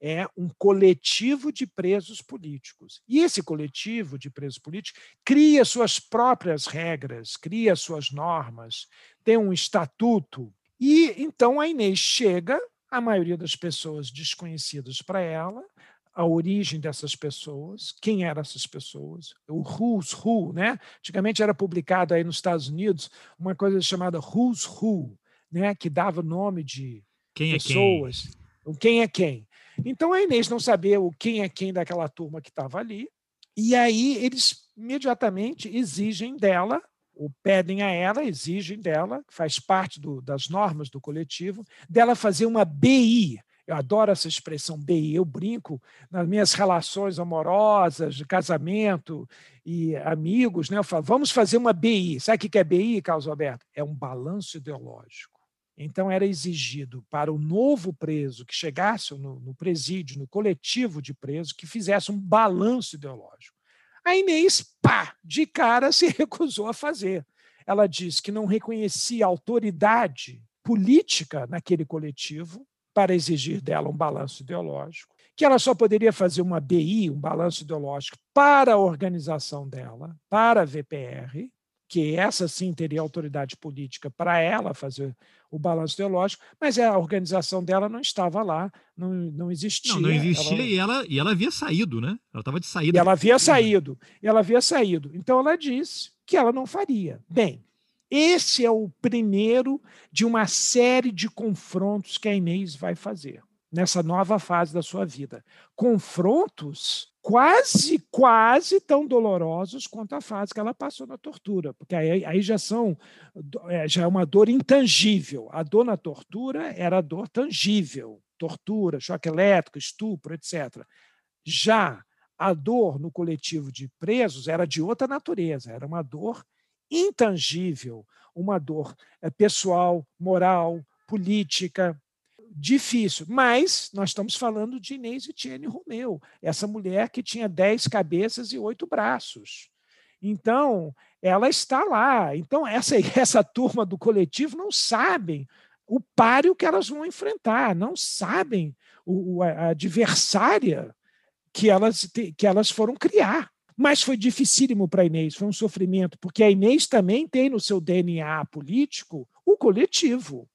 é um coletivo de presos políticos. E esse coletivo de presos políticos cria suas próprias regras, cria suas normas, tem um estatuto. E então a Inês chega, a maioria das pessoas desconhecidas para ela, a origem dessas pessoas, quem eram essas pessoas, o Who's Who, né? Antigamente era publicado aí nos Estados Unidos uma coisa chamada Who's Who, né? Que dava nome de quem pessoas. É quem? quem é quem? Então a Inês não sabia o quem é quem daquela turma que estava ali, e aí eles imediatamente exigem dela, ou pedem a ela, exigem dela, faz parte do, das normas do coletivo, dela fazer uma BI. Eu adoro essa expressão BI, eu brinco nas minhas relações amorosas, de casamento e amigos, né? Eu falo, vamos fazer uma BI. Sabe o que é BI, Carlos Alberto? É um balanço ideológico. Então, era exigido para o novo preso que chegasse no, no presídio, no coletivo de presos, que fizesse um balanço ideológico. A Inês, pá, de cara *laughs* se recusou a fazer. Ela disse que não reconhecia autoridade política naquele coletivo para exigir dela um balanço ideológico, que ela só poderia fazer uma BI, um balanço ideológico, para a organização dela, para a VPR, que essa sim teria autoridade política para ela fazer o balanço teológico, mas a organização dela não estava lá, não, não existia. Não, não existia ela... e, ela, e ela havia saído, né? Ela estava de saída. E ela havia saído, ela havia saído. Então ela disse que ela não faria. Bem, esse é o primeiro de uma série de confrontos que a Inês vai fazer nessa nova fase da sua vida. Confrontos quase, quase tão dolorosos quanto a fase que ela passou na tortura, porque aí, aí já são é, já é uma dor intangível. A dor na tortura era dor tangível, tortura, choque elétrico, estupro, etc. Já a dor no coletivo de presos era de outra natureza, era uma dor intangível, uma dor é, pessoal, moral, política, difícil. Mas nós estamos falando de Inês Etienne Romeu, essa mulher que tinha dez cabeças e oito braços. Então, ela está lá. Então, essa, *laughs* essa turma do coletivo não sabem o páreo que elas vão enfrentar, não sabem o, a adversária que elas, que elas foram criar. Mas foi dificílimo para a Inês, foi um sofrimento, porque a Inês também tem no seu DNA político o coletivo.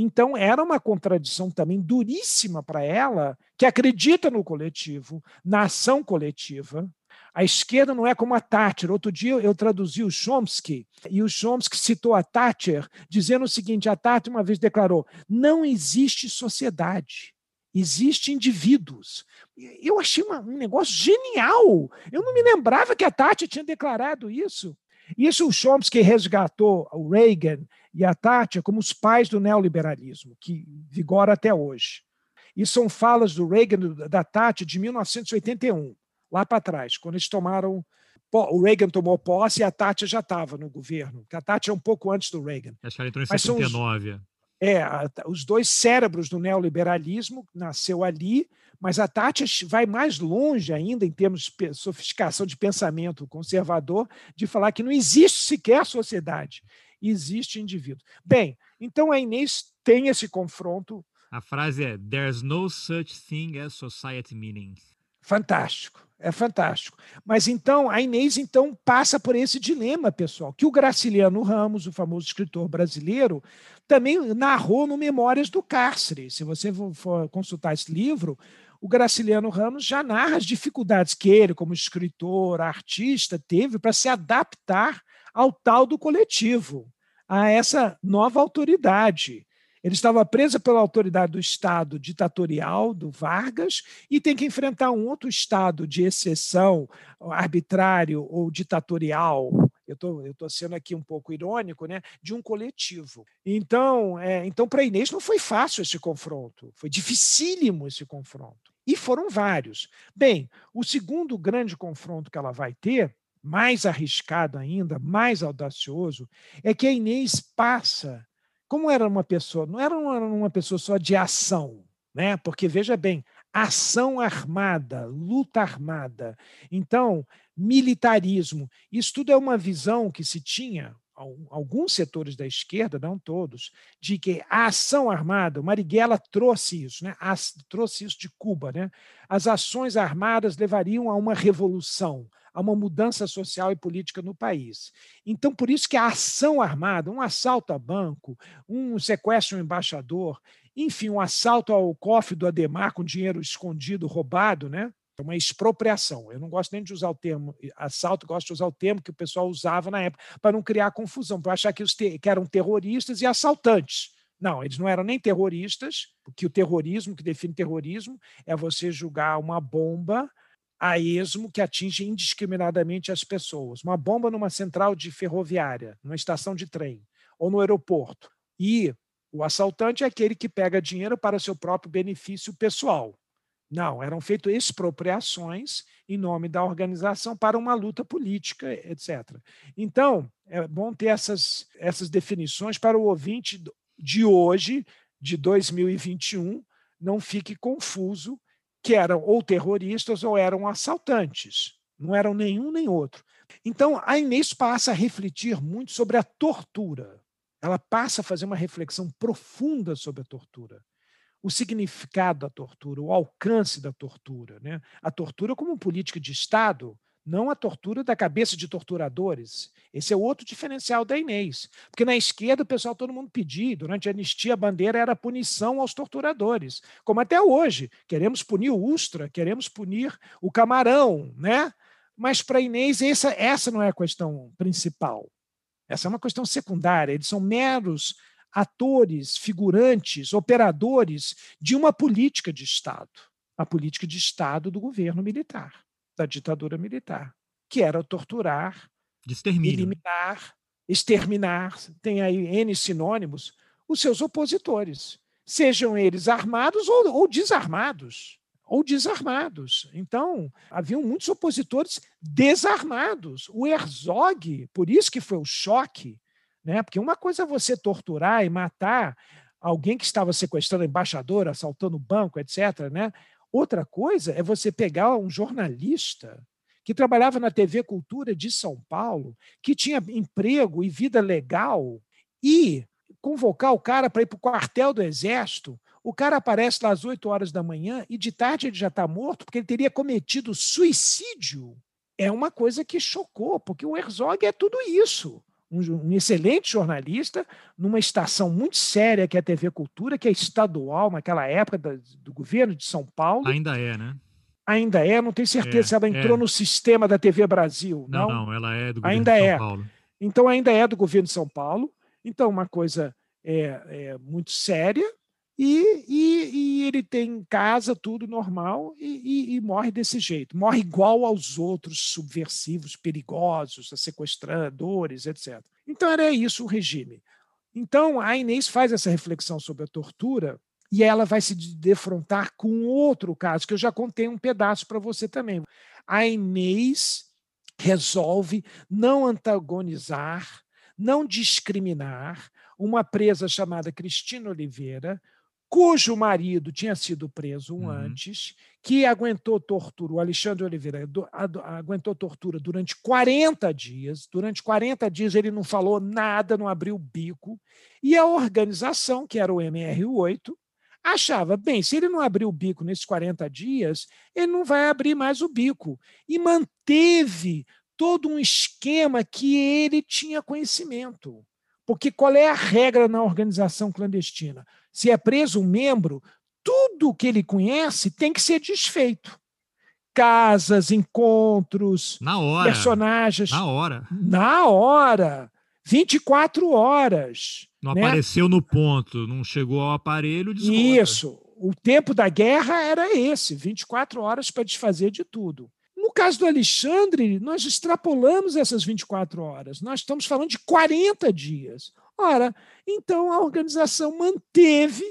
Então, era uma contradição também duríssima para ela, que acredita no coletivo, na ação coletiva. A esquerda não é como a Thatcher. Outro dia eu traduzi o Chomsky, e o Chomsky citou a Thatcher, dizendo o seguinte: a Thatcher uma vez declarou: não existe sociedade, existem indivíduos. Eu achei uma, um negócio genial. Eu não me lembrava que a Thatcher tinha declarado isso. Isso o Chomsky resgatou o Reagan e a Thatcher como os pais do neoliberalismo, que vigora até hoje. E são falas do Reagan da Thatcher de 1981, lá para trás, quando eles tomaram. O Reagan tomou posse e a Thatcher já estava no governo. A Thatcher é um pouco antes do Reagan. Acho que ela entrou em Mas 79. Os, é, os dois cérebros do neoliberalismo nasceu ali, mas a Thatcher vai mais longe ainda em termos de sofisticação de pensamento conservador, de falar que não existe sequer sociedade existe indivíduo. Bem, então a Inês tem esse confronto. A frase é: There's no such thing as society meaning. Fantástico, é fantástico. Mas então a Inês então passa por esse dilema, pessoal, que o Graciliano Ramos, o famoso escritor brasileiro, também narrou no Memórias do Cárcere. Se você for consultar esse livro, o Graciliano Ramos já narra as dificuldades que ele, como escritor, artista, teve para se adaptar ao tal do coletivo, a essa nova autoridade. Ele estava preso pela autoridade do Estado ditatorial do Vargas e tem que enfrentar um outro Estado de exceção, arbitrário ou ditatorial. Eu tô, estou sendo aqui um pouco irônico, né? De um coletivo. Então, é, então para Inês não foi fácil esse confronto, foi dificílimo esse confronto. E foram vários. Bem, o segundo grande confronto que ela vai ter mais arriscado ainda, mais audacioso, é que a Inês passa como era uma pessoa, não era uma, pessoa só de ação, né? Porque veja bem, ação armada, luta armada. Então, militarismo, isso tudo é uma visão que se tinha alguns setores da esquerda, não todos, de que a ação armada, Marighella trouxe isso, né? trouxe isso de Cuba, né? As ações armadas levariam a uma revolução, a uma mudança social e política no país. Então, por isso que a ação armada, um assalto a banco, um sequestro a um embaixador, enfim, um assalto ao cofre do Ademar com dinheiro escondido, roubado, né? É uma expropriação. Eu não gosto nem de usar o termo assalto, gosto de usar o termo que o pessoal usava na época, para não criar confusão, para achar que, os que eram terroristas e assaltantes. Não, eles não eram nem terroristas, porque o terrorismo, que define terrorismo, é você julgar uma bomba a esmo que atinge indiscriminadamente as pessoas. Uma bomba numa central de ferroviária, numa estação de trem ou no aeroporto. E o assaltante é aquele que pega dinheiro para seu próprio benefício pessoal. Não, eram feitas expropriações em nome da organização para uma luta política, etc. Então, é bom ter essas, essas definições para o ouvinte de hoje, de 2021, não fique confuso que eram ou terroristas ou eram assaltantes. Não eram nenhum nem outro. Então, a Inês passa a refletir muito sobre a tortura. Ela passa a fazer uma reflexão profunda sobre a tortura. O significado da tortura, o alcance da tortura. Né? A tortura como política de Estado não a tortura da cabeça de torturadores. Esse é outro diferencial da Inês. Porque na esquerda o pessoal, todo mundo pedia, durante a anistia, a bandeira era punição aos torturadores. Como até hoje. Queremos punir o Ustra, queremos punir o Camarão, né? Mas para Inês, essa, essa não é a questão principal. Essa é uma questão secundária. Eles são meros atores, figurantes, operadores de uma política de Estado a política de Estado do governo militar da ditadura militar, que era torturar, eliminar, exterminar, tem aí N sinônimos, os seus opositores, sejam eles armados ou, ou desarmados. Ou desarmados. Então, haviam muitos opositores desarmados. O Herzog, por isso que foi o choque, né? porque uma coisa é você torturar e matar alguém que estava sequestrando embaixador, assaltando banco, etc. Né? Outra coisa é você pegar um jornalista que trabalhava na TV Cultura de São Paulo, que tinha emprego e vida legal, e convocar o cara para ir para o quartel do Exército. O cara aparece lá às 8 horas da manhã e de tarde ele já está morto porque ele teria cometido suicídio. É uma coisa que chocou, porque o Herzog é tudo isso um, um, excelente jornalista numa estação muito séria que é a TV Cultura, que é estadual naquela época da, do governo de São Paulo. Ainda é, né? Ainda é, não tenho certeza é, se ela entrou é. no sistema da TV Brasil. Não, não, não ela é do governo ainda de São é. Paulo. Então ainda é do governo de São Paulo. Então, uma coisa é, é muito séria, e, e, e, ele tem casa, tudo normal, e, e, morre desse jeito. Morre igual aos outros subversivos, perigosos, sequestradores, etc. Então era isso o regime. Então a Inês faz essa reflexão sobre a tortura e ela vai se defrontar com outro caso, que eu já contei um pedaço para você também. A Inês resolve não antagonizar, não discriminar uma presa chamada Cristina Oliveira, cujo marido tinha sido preso um uhum. antes, que aguentou tortura, o Alexandre Oliveira aguentou tortura durante 40 dias. Durante 40 dias ele não falou nada, não abriu o bico. E a organização, que era o MR8, achava, bem, se ele não abriu o bico nesses 40 dias, ele não vai abrir mais o bico. E manteve todo um esquema que ele tinha conhecimento. Porque qual é a regra na organização clandestina? Se é preso um membro, tudo que ele conhece tem que ser desfeito. Casas, encontros, na hora, personagens. Na hora. Na hora. 24 horas. Não né? apareceu no ponto, não chegou ao aparelho, desconta. Isso. O tempo da guerra era esse, 24 horas para desfazer de tudo. No caso do Alexandre, nós extrapolamos essas 24 horas. Nós estamos falando de 40 dias. Ora, então a organização manteve,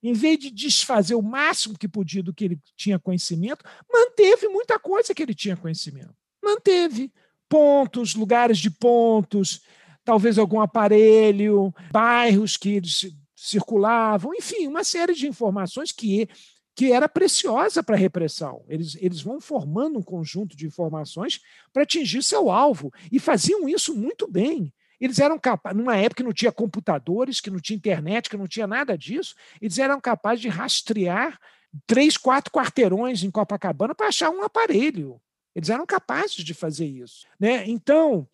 em vez de desfazer o máximo que podia do que ele tinha conhecimento, manteve muita coisa que ele tinha conhecimento. Manteve pontos, lugares de pontos, talvez algum aparelho, bairros que eles circulavam, enfim, uma série de informações que, que era preciosa para a repressão. Eles, eles vão formando um conjunto de informações para atingir seu alvo e faziam isso muito bem. Eles eram capazes, numa época que não tinha computadores, que não tinha internet, que não tinha nada disso, eles eram capazes de rastrear três, quatro quarteirões em Copacabana para achar um aparelho. Eles eram capazes de fazer isso. Né? Então,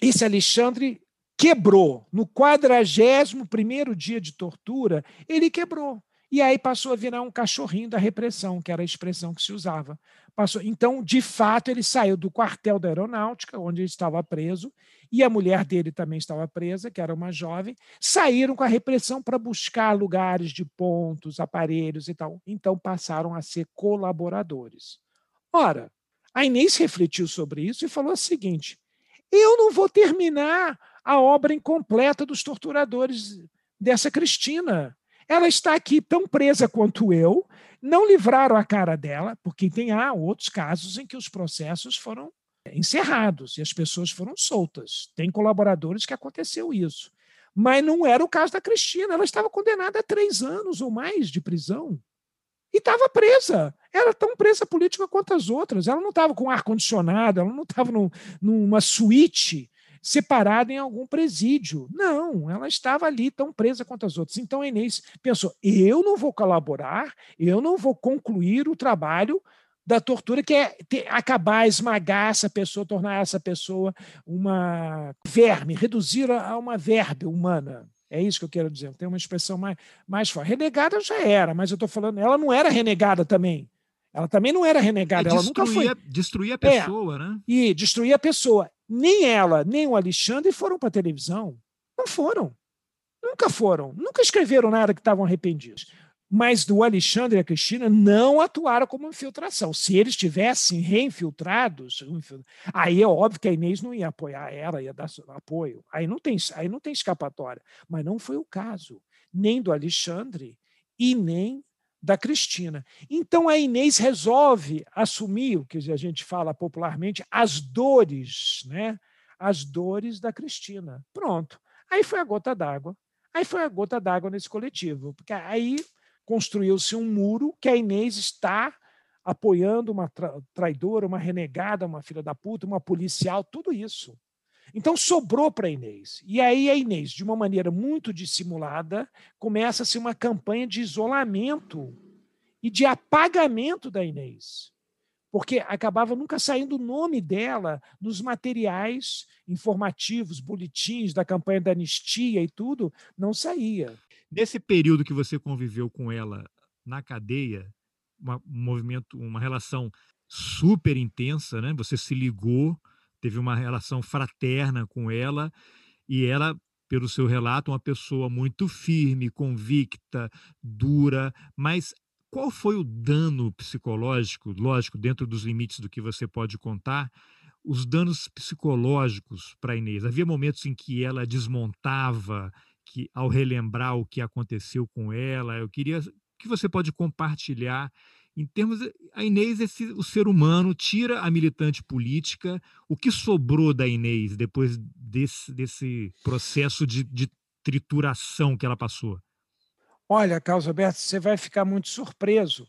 esse Alexandre quebrou. No 41 dia de tortura, ele quebrou. E aí passou a virar um cachorrinho da repressão, que era a expressão que se usava. Passou. Então, de fato, ele saiu do quartel da aeronáutica, onde ele estava preso, e a mulher dele também estava presa, que era uma jovem, saíram com a repressão para buscar lugares de pontos, aparelhos e tal. Então passaram a ser colaboradores. Ora, a Inês refletiu sobre isso e falou o seguinte: eu não vou terminar a obra incompleta dos torturadores dessa Cristina. Ela está aqui tão presa quanto eu, não livraram a cara dela, porque tem há outros casos em que os processos foram encerrados e as pessoas foram soltas. Tem colaboradores que aconteceu isso. Mas não era o caso da Cristina. Ela estava condenada a três anos ou mais de prisão. E estava presa. Era tão presa política quanto as outras. Ela não estava com ar-condicionado, ela não estava numa suíte separada em algum presídio. Não, ela estava ali tão presa quanto as outras. Então a Inês pensou: eu não vou colaborar, eu não vou concluir o trabalho da tortura, que é ter, acabar, esmagar essa pessoa, tornar essa pessoa uma verme, reduzir a uma verbe humana. É isso que eu quero dizer. Tem uma expressão mais, mais forte. Renegada já era, mas eu estou falando, ela não era renegada também. Ela também não era renegada, é, ela nunca foi. Destruir a pessoa, é, né? E destruir a pessoa. Nem ela, nem o Alexandre foram para a televisão. Não foram. Nunca foram. Nunca escreveram nada que estavam arrependidos. Mas do Alexandre e a Cristina não atuaram como infiltração. Se eles tivessem reinfiltrados, aí é óbvio que a Inês não ia apoiar ela, ia dar apoio. Aí não tem, aí não tem escapatória. Mas não foi o caso, nem do Alexandre e nem da Cristina. Então a Inês resolve assumir o que a gente fala popularmente, as dores, né? As dores da Cristina. Pronto. Aí foi a gota d'água. Aí foi a gota d'água nesse coletivo, porque aí construiu-se um muro que a Inês está apoiando uma tra traidora, uma renegada, uma filha da puta, uma policial, tudo isso. Então sobrou para a Inês. E aí a Inês, de uma maneira muito dissimulada, começa-se uma campanha de isolamento e de apagamento da Inês. Porque acabava nunca saindo o nome dela nos materiais informativos, boletins da campanha da anistia e tudo, não saía. Nesse período que você conviveu com ela na cadeia, uma, um movimento, uma relação super intensa, né? Você se ligou, teve uma relação fraterna com ela e ela, pelo seu relato, uma pessoa muito firme, convicta, dura, mas qual foi o dano psicológico, lógico, dentro dos limites do que você pode contar, os danos psicológicos para Inês? Havia momentos em que ela desmontava, que ao relembrar o que aconteceu com ela, eu queria que você pode compartilhar em termos a Inês esse, o ser humano tira a militante política o que sobrou da Inês depois desse, desse processo de, de trituração que ela passou? Olha Carlos Alberto você vai ficar muito surpreso.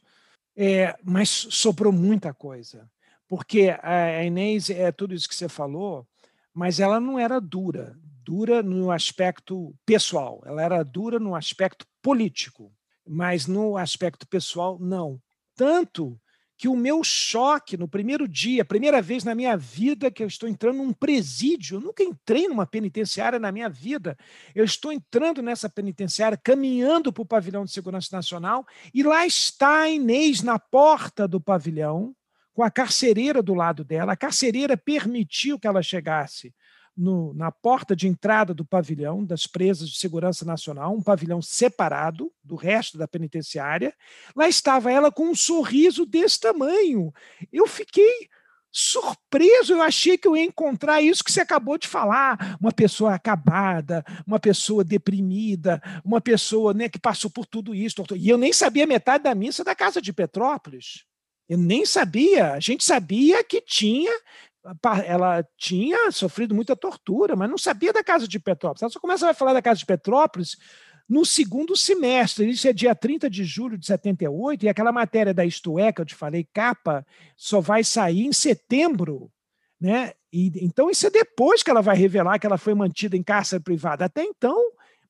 É, mas sobrou muita coisa porque a Inês é tudo isso que você falou mas ela não era dura dura no aspecto pessoal ela era dura no aspecto político mas no aspecto pessoal não tanto que o meu choque no primeiro dia, primeira vez na minha vida que eu estou entrando num presídio, eu nunca entrei numa penitenciária na minha vida. Eu estou entrando nessa penitenciária, caminhando para o pavilhão de segurança nacional, e lá está a Inês na porta do pavilhão, com a carcereira do lado dela. A carcereira permitiu que ela chegasse no, na porta de entrada do pavilhão das presas de segurança nacional, um pavilhão separado do resto da penitenciária. Lá estava ela com um sorriso desse tamanho. Eu fiquei surpreso, eu achei que eu ia encontrar isso que você acabou de falar, uma pessoa acabada, uma pessoa deprimida, uma pessoa né, que passou por tudo isso. E eu nem sabia metade da missa da casa de Petrópolis. Eu nem sabia. A gente sabia que tinha ela tinha sofrido muita tortura, mas não sabia da Casa de Petrópolis. Ela só começa a falar da Casa de Petrópolis no segundo semestre. Isso é dia 30 de julho de 78, e aquela matéria da Isto É, que eu te falei, capa, só vai sair em setembro. Né? E, então, isso é depois que ela vai revelar que ela foi mantida em cárcere privada. Até então,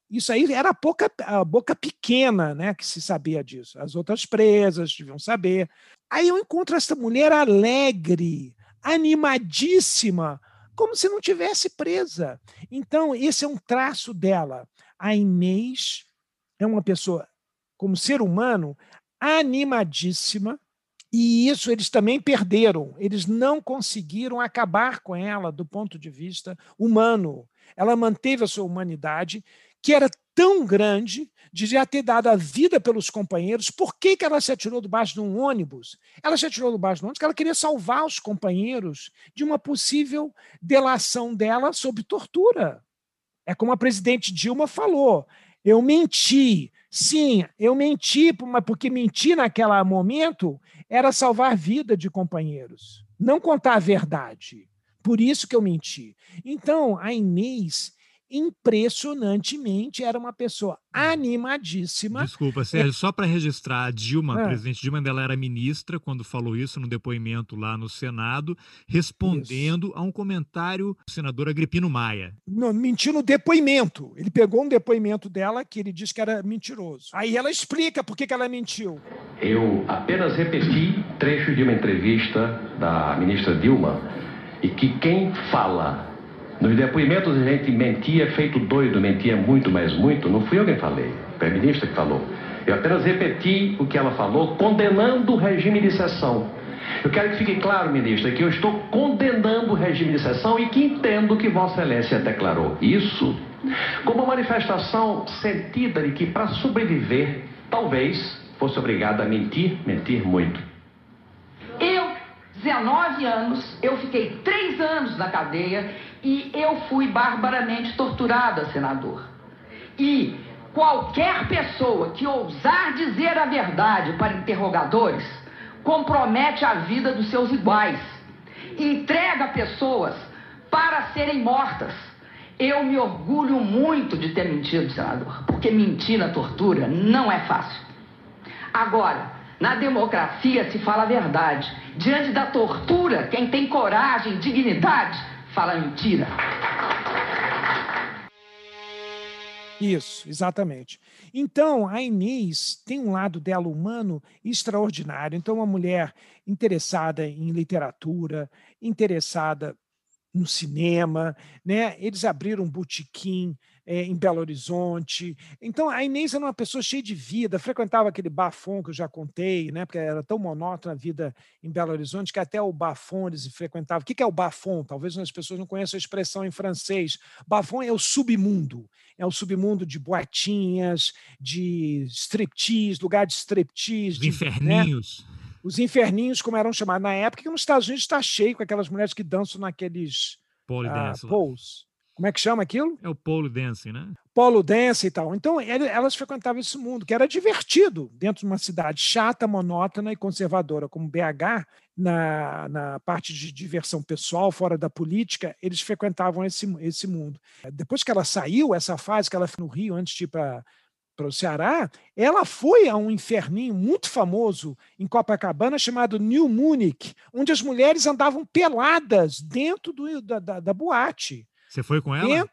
isso aí era a boca, a boca pequena né, que se sabia disso. As outras presas deviam saber. Aí eu encontro essa mulher alegre, animadíssima, como se não tivesse presa. Então, esse é um traço dela. A Inês é uma pessoa, como ser humano, animadíssima, e isso eles também perderam. Eles não conseguiram acabar com ela do ponto de vista humano. Ela manteve a sua humanidade, que era tão grande de já ter dado a vida pelos companheiros. Por que, que ela se atirou debaixo de um ônibus? Ela se atirou debaixo de um ônibus porque ela queria salvar os companheiros de uma possível delação dela sob tortura. É como a presidente Dilma falou: eu menti. Sim, eu menti, mas porque mentir naquele momento era salvar a vida de companheiros, não contar a verdade. Por isso que eu menti. Então, a Inês impressionantemente era uma pessoa hum. animadíssima. Desculpa, Sérgio, é... só para registrar, a Dilma, a é. presidente Dilma, ela era ministra quando falou isso no depoimento lá no Senado, respondendo isso. a um comentário do senador Agripino Maia. Não, mentiu no depoimento. Ele pegou um depoimento dela que ele disse que era mentiroso. Aí ela explica por que, que ela mentiu. Eu apenas repeti trechos de uma entrevista da ministra Dilma e que quem fala nos depoimentos a gente mentia feito doido, mentia muito, mas muito. Não fui eu quem falei, foi a ministra que falou. Eu apenas repeti o que ela falou, condenando o regime de exceção. Eu quero que fique claro, ministra, que eu estou condenando o regime de exceção e que entendo que Vossa Excelência declarou. Isso como uma manifestação sentida de que, para sobreviver, talvez fosse obrigada a mentir, mentir muito. 19 anos, eu fiquei três anos na cadeia e eu fui barbaramente torturada, senador. E qualquer pessoa que ousar dizer a verdade para interrogadores compromete a vida dos seus iguais, entrega pessoas para serem mortas. Eu me orgulho muito de ter mentido, senador, porque mentir na tortura não é fácil. Agora, na democracia se fala a verdade. Diante da tortura, quem tem coragem, dignidade, fala mentira. Isso, exatamente. Então, a Inês tem um lado dela humano extraordinário. Então, uma mulher interessada em literatura, interessada no cinema, né? Eles abriram um botequim é, em Belo Horizonte. Então, a Inês era uma pessoa cheia de vida, frequentava aquele bafon que eu já contei, né? porque era tão monótona a vida em Belo Horizonte que até o bafon eles frequentavam. O que é o bafon? Talvez as pessoas não conheçam a expressão em francês. Bafon é o submundo, é o submundo de boatinhas, de striptease, lugar de striptease. Os de, inferninhos. Né? Os inferninhos, como eram chamados na época, que nos Estados Unidos está cheio com aquelas mulheres que dançam naqueles Pole uh, poles. Como é que chama aquilo? É o polo dance, né? Polo dance e tal. Então, elas frequentavam esse mundo, que era divertido dentro de uma cidade chata, monótona e conservadora como BH, na, na parte de diversão pessoal, fora da política, eles frequentavam esse, esse mundo. Depois que ela saiu, essa fase que ela foi no Rio, antes de ir para para o Ceará, ela foi a um inferninho muito famoso em Copacabana chamado New Munich, onde as mulheres andavam peladas dentro do, da, da, da boate. Você foi com ela?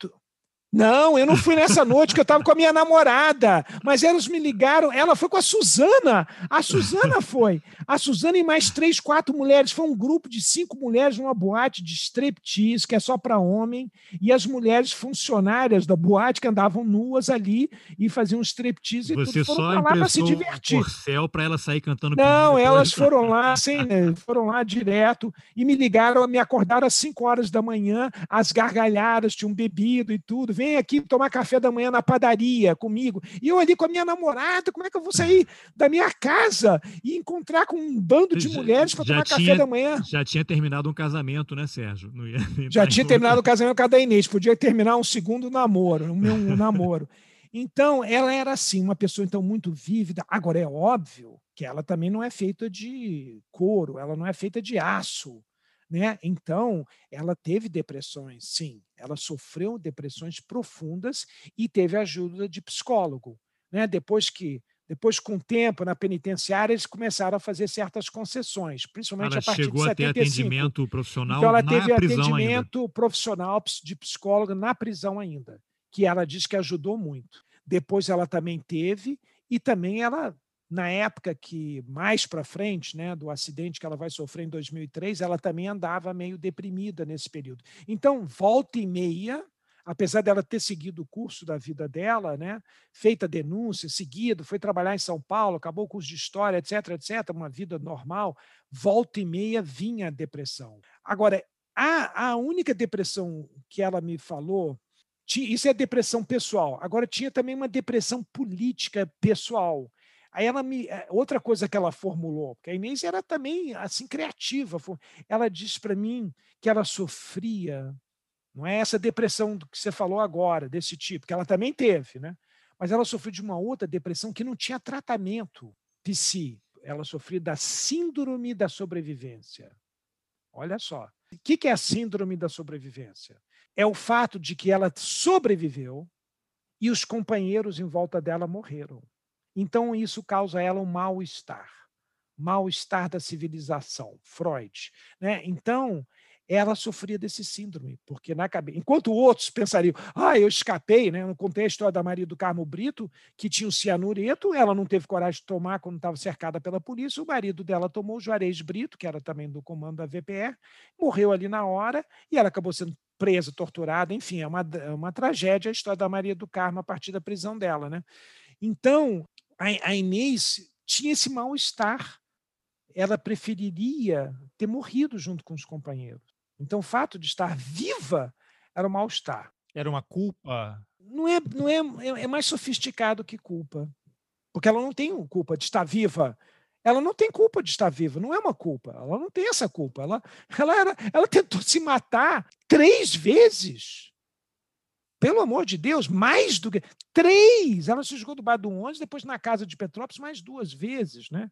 Não, eu não fui nessa noite que eu estava com a minha namorada, mas elas me ligaram. Ela foi com a Suzana. A Suzana foi. A Suzana e mais três, quatro mulheres. Foi um grupo de cinco mulheres numa boate de striptease, que é só para homem, e as mulheres funcionárias da boate que andavam nuas ali e faziam striptease e Você tudo. Foram lá para se divertir. um corcel para ela sair cantando. Não, elas foram *laughs* lá, sem, né, foram lá direto e me ligaram, me acordaram às 5 horas da manhã, as gargalhadas, tinham bebido e tudo. Vem aqui tomar café da manhã na padaria comigo. E eu ali com a minha namorada, como é que eu vou sair da minha casa e encontrar com um bando de Já- mulheres para tomar tinha- café da manhã? Já tinha terminado um casamento, né, Sérgio? Já tinha terminado o casamento com a da Inês, podia terminar um segundo namoro, o meu um *laughs* namoro. Então, ela era assim, uma pessoa então muito vívida. Agora, é óbvio que ela também não é feita de couro, ela não é feita de aço. Né? Então, ela teve depressões, sim. Ela sofreu depressões profundas e teve ajuda de psicólogo. Né? Depois que, depois com o tempo na penitenciária, eles começaram a fazer certas concessões, principalmente Ela a partir chegou de a ter 75. atendimento profissional Então, ela na teve prisão ainda. atendimento profissional de psicóloga na prisão ainda, que ela diz que ajudou muito. Depois ela também teve, e também ela, na época que, mais para frente, né, do acidente que ela vai sofrer em 2003, ela também andava meio deprimida nesse período. Então, volta e meia, apesar dela ter seguido o curso da vida dela, né, feita denúncia, seguido, foi trabalhar em São Paulo, acabou o curso de história, etc, etc, uma vida normal, volta e meia vinha a depressão. Agora, a, a única depressão que ela me falou, isso é depressão pessoal. Agora, tinha também uma depressão política pessoal. Aí ela me. eh, Outra coisa que ela formulou, porque a Inês era também assim criativa. Ela disse para mim que ela sofria, não é essa depressão que você falou agora, desse tipo, que ela também teve, né? Mas ela sofreu de uma outra depressão que não tinha tratamento psi. Ela sofria da síndrome da sobrevivência. Olha só. O que é a síndrome da sobrevivência? É o fato de que ela sobreviveu e os companheiros em volta dela morreram. Então, isso causa a ela um mal-estar. Mal-estar da civilização, Freud. Né? Então, ela sofria desse síndrome, porque na cabeça. Enquanto outros pensariam, ah, eu escapei, né? Eu contei a história da Maria do Carmo Brito, que tinha o cianureto, ela não teve coragem de tomar quando estava cercada pela polícia, o marido dela tomou o Juarez Brito, que era também do comando da VPR, morreu ali na hora, e ela acabou sendo presa, torturada, enfim, é uma, é uma tragédia a história da Maria do Carmo a partir da prisão dela, né? Então, a, a Inês tinha esse mal-estar. Ela preferiria ter morrido junto com os companheiros. Então, o fato de estar viva era um mal-estar. Era uma culpa. Não é, não é, é- é mais sofisticado que culpa. Porque ela não tem culpa de estar viva. Ela não tem culpa de estar viva, não é uma culpa. Ela não tem essa culpa. Ela, ela, era, ela tentou se matar três vezes. Pelo amor de Deus, mais do que. Três! Ela se jogou do bar do ônibus, depois na casa de Petrópolis, mais duas vezes, né?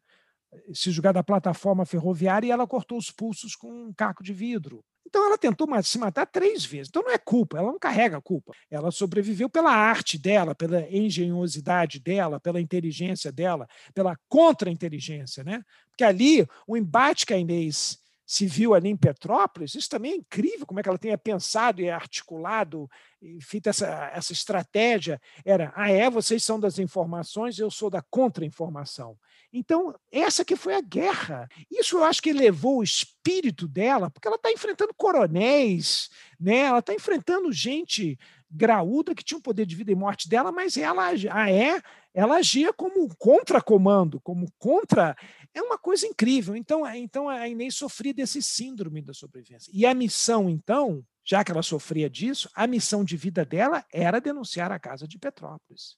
Se jogar da plataforma ferroviária e ela cortou os pulsos com um caco de vidro. Então ela tentou se matar três vezes. Então não é culpa, ela não carrega culpa. Ela sobreviveu pela arte dela, pela engenhosidade dela, pela inteligência dela, pela contra-inteligência, né? Porque ali, o embate que a Inês viu ali em Petrópolis, isso também é incrível, como é que ela tenha pensado e articulado e feito essa, essa estratégia. Era, ah, é, vocês são das informações, eu sou da contra-informação. Então, essa que foi a guerra. Isso eu acho que levou o espírito dela, porque ela está enfrentando coronéis, né? ela está enfrentando gente graúda que tinha um poder de vida e morte dela, mas ela ah, é, ela agia como contra-comando, como contra. É uma coisa incrível. Então, a- então a Inês sofria desse síndrome da sobrevivência. E a missão, então, já que ela sofria disso, a missão de vida dela era denunciar a casa de Petrópolis.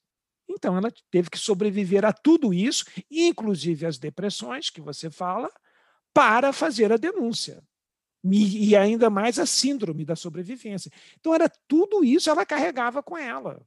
Então, ela teve que sobreviver a tudo isso, inclusive as depressões que você fala, para fazer a denúncia. E e ainda mais a síndrome da sobrevivência. Então, era tudo isso ela carregava com ela.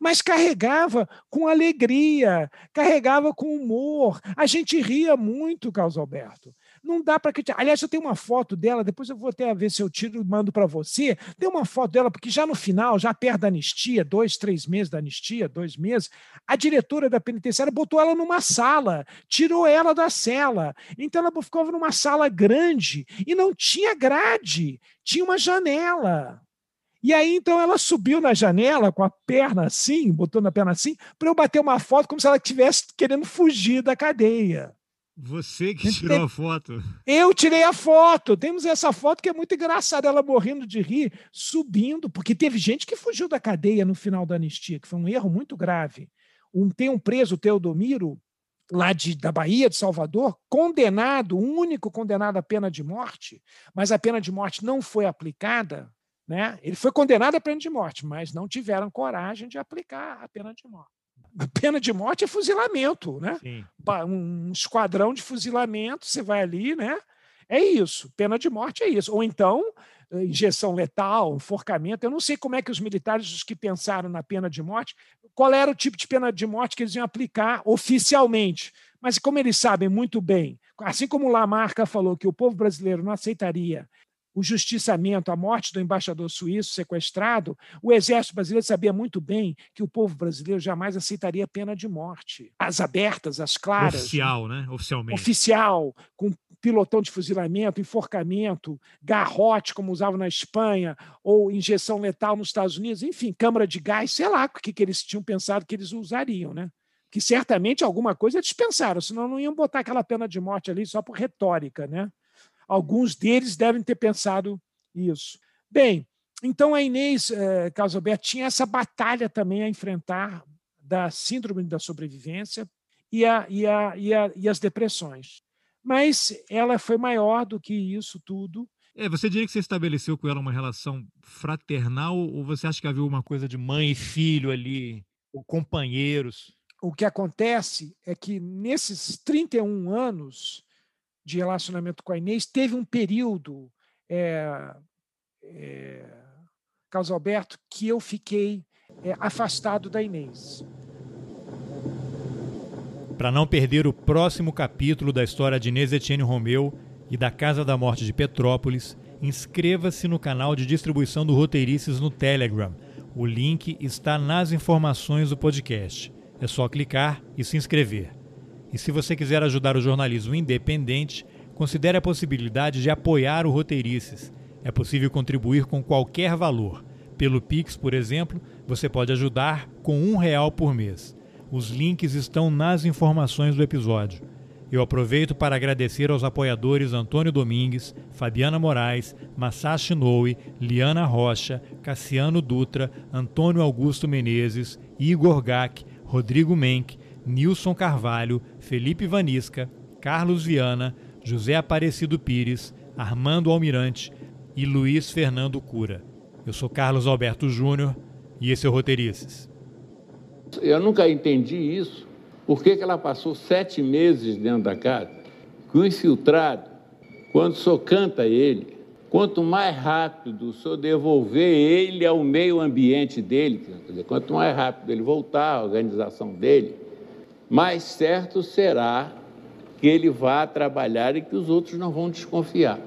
Mas carregava com alegria, carregava com humor. A gente ria muito, Carlos Alberto. Não dá para criticar. Aliás, eu tenho uma foto dela, depois eu vou até ver se eu tiro e mando para você. Tem uma foto dela, porque já no final, já perto da anistia, dois, três meses da anistia, dois meses, a diretora da penitenciária botou ela numa sala, tirou ela da cela. Então ela ficava numa sala grande e não tinha grade, tinha uma janela. E aí, então, ela subiu na janela com a perna assim, botou na perna assim, para eu bater uma foto como se ela estivesse querendo fugir da cadeia. Você que tirou a foto. Eu tirei a foto. Temos essa foto que é muito engraçada, ela morrendo de rir, subindo, porque teve gente que fugiu da cadeia no final da anistia, que foi um erro muito grave. Um, tem um preso, Teodomiro, lá de, da Bahia, de Salvador, condenado, único condenado à pena de morte, mas a pena de morte não foi aplicada. Né? Ele foi condenado à pena de morte, mas não tiveram coragem de aplicar a pena de morte. A pena de morte é fuzilamento, né? Sim. Um esquadrão de fuzilamento, você vai ali, né? É isso. Pena de morte é isso. Ou então, eh, injeção letal, enforcamento. Eu não sei como é que os militares, os que pensaram na pena de morte, qual era o tipo de pena de morte que eles iam aplicar oficialmente. Mas como eles sabem muito bem, assim como Lamarca falou que o povo brasileiro não aceitaria o justiçamento, a morte do embaixador suíço sequestrado, o exército brasileiro sabia muito bem que o povo brasileiro jamais aceitaria pena de morte. As abertas, as claras. Oficial, né? Oficialmente. Oficial, com pilotão de fuzilamento, enforcamento, garrote, como usavam na Espanha, ou injeção letal nos Estados Unidos, enfim, câmara de gás, sei lá o que, que eles tinham pensado que eles usariam, né? Que certamente alguma coisa eles pensaram, senão não iam botar aquela pena de morte ali só por retórica, né? Alguns deles devem ter pensado isso. Bem, então a Inês eh, Carlos Alberto tinha essa batalha também a enfrentar da síndrome da sobrevivência e, a, e, a, e, a, e as depressões. Mas ela foi maior do que isso tudo. É, você diria que você estabeleceu com ela uma relação fraternal ou você acha que havia uma coisa de mãe e filho ali, ou companheiros? O que acontece é que nesses 31 anos de relacionamento com a Inês, teve um período, é, é, Carlos Alberto, que eu fiquei é, afastado da Inês. Para não perder o próximo capítulo da história de Inês Etienne Romeu e da Casa da Morte de Petrópolis, inscreva-se no canal de distribuição do Roteirices no Telegram. O link está nas informações do podcast. É só clicar e se inscrever. E se você quiser ajudar o jornalismo independente, considere a possibilidade de apoiar o Roteirices. É possível contribuir com qualquer valor. Pelo Pix, por exemplo, você pode ajudar com um real por mês. Os links estão nas informações do episódio. Eu aproveito para agradecer aos apoiadores Antônio Domingues, Fabiana Moraes, Masashi Noe, Liana Rocha, Cassiano Dutra, Antônio Augusto Menezes, Igor Gack, Rodrigo Menck, Nilson Carvalho, Felipe Vanisca, Carlos Viana, José Aparecido Pires, Armando Almirante e Luiz Fernando Cura. Eu sou Carlos Alberto Júnior e esse é o Roteirices. Eu nunca entendi isso. Por que, que ela passou sete meses dentro da casa? Que o infiltrado, quando o senhor canta ele, quanto mais rápido o senhor devolver ele ao meio ambiente dele, dizer, quanto mais rápido ele voltar à organização dele, mais certo será que ele vá trabalhar e que os outros não vão desconfiar.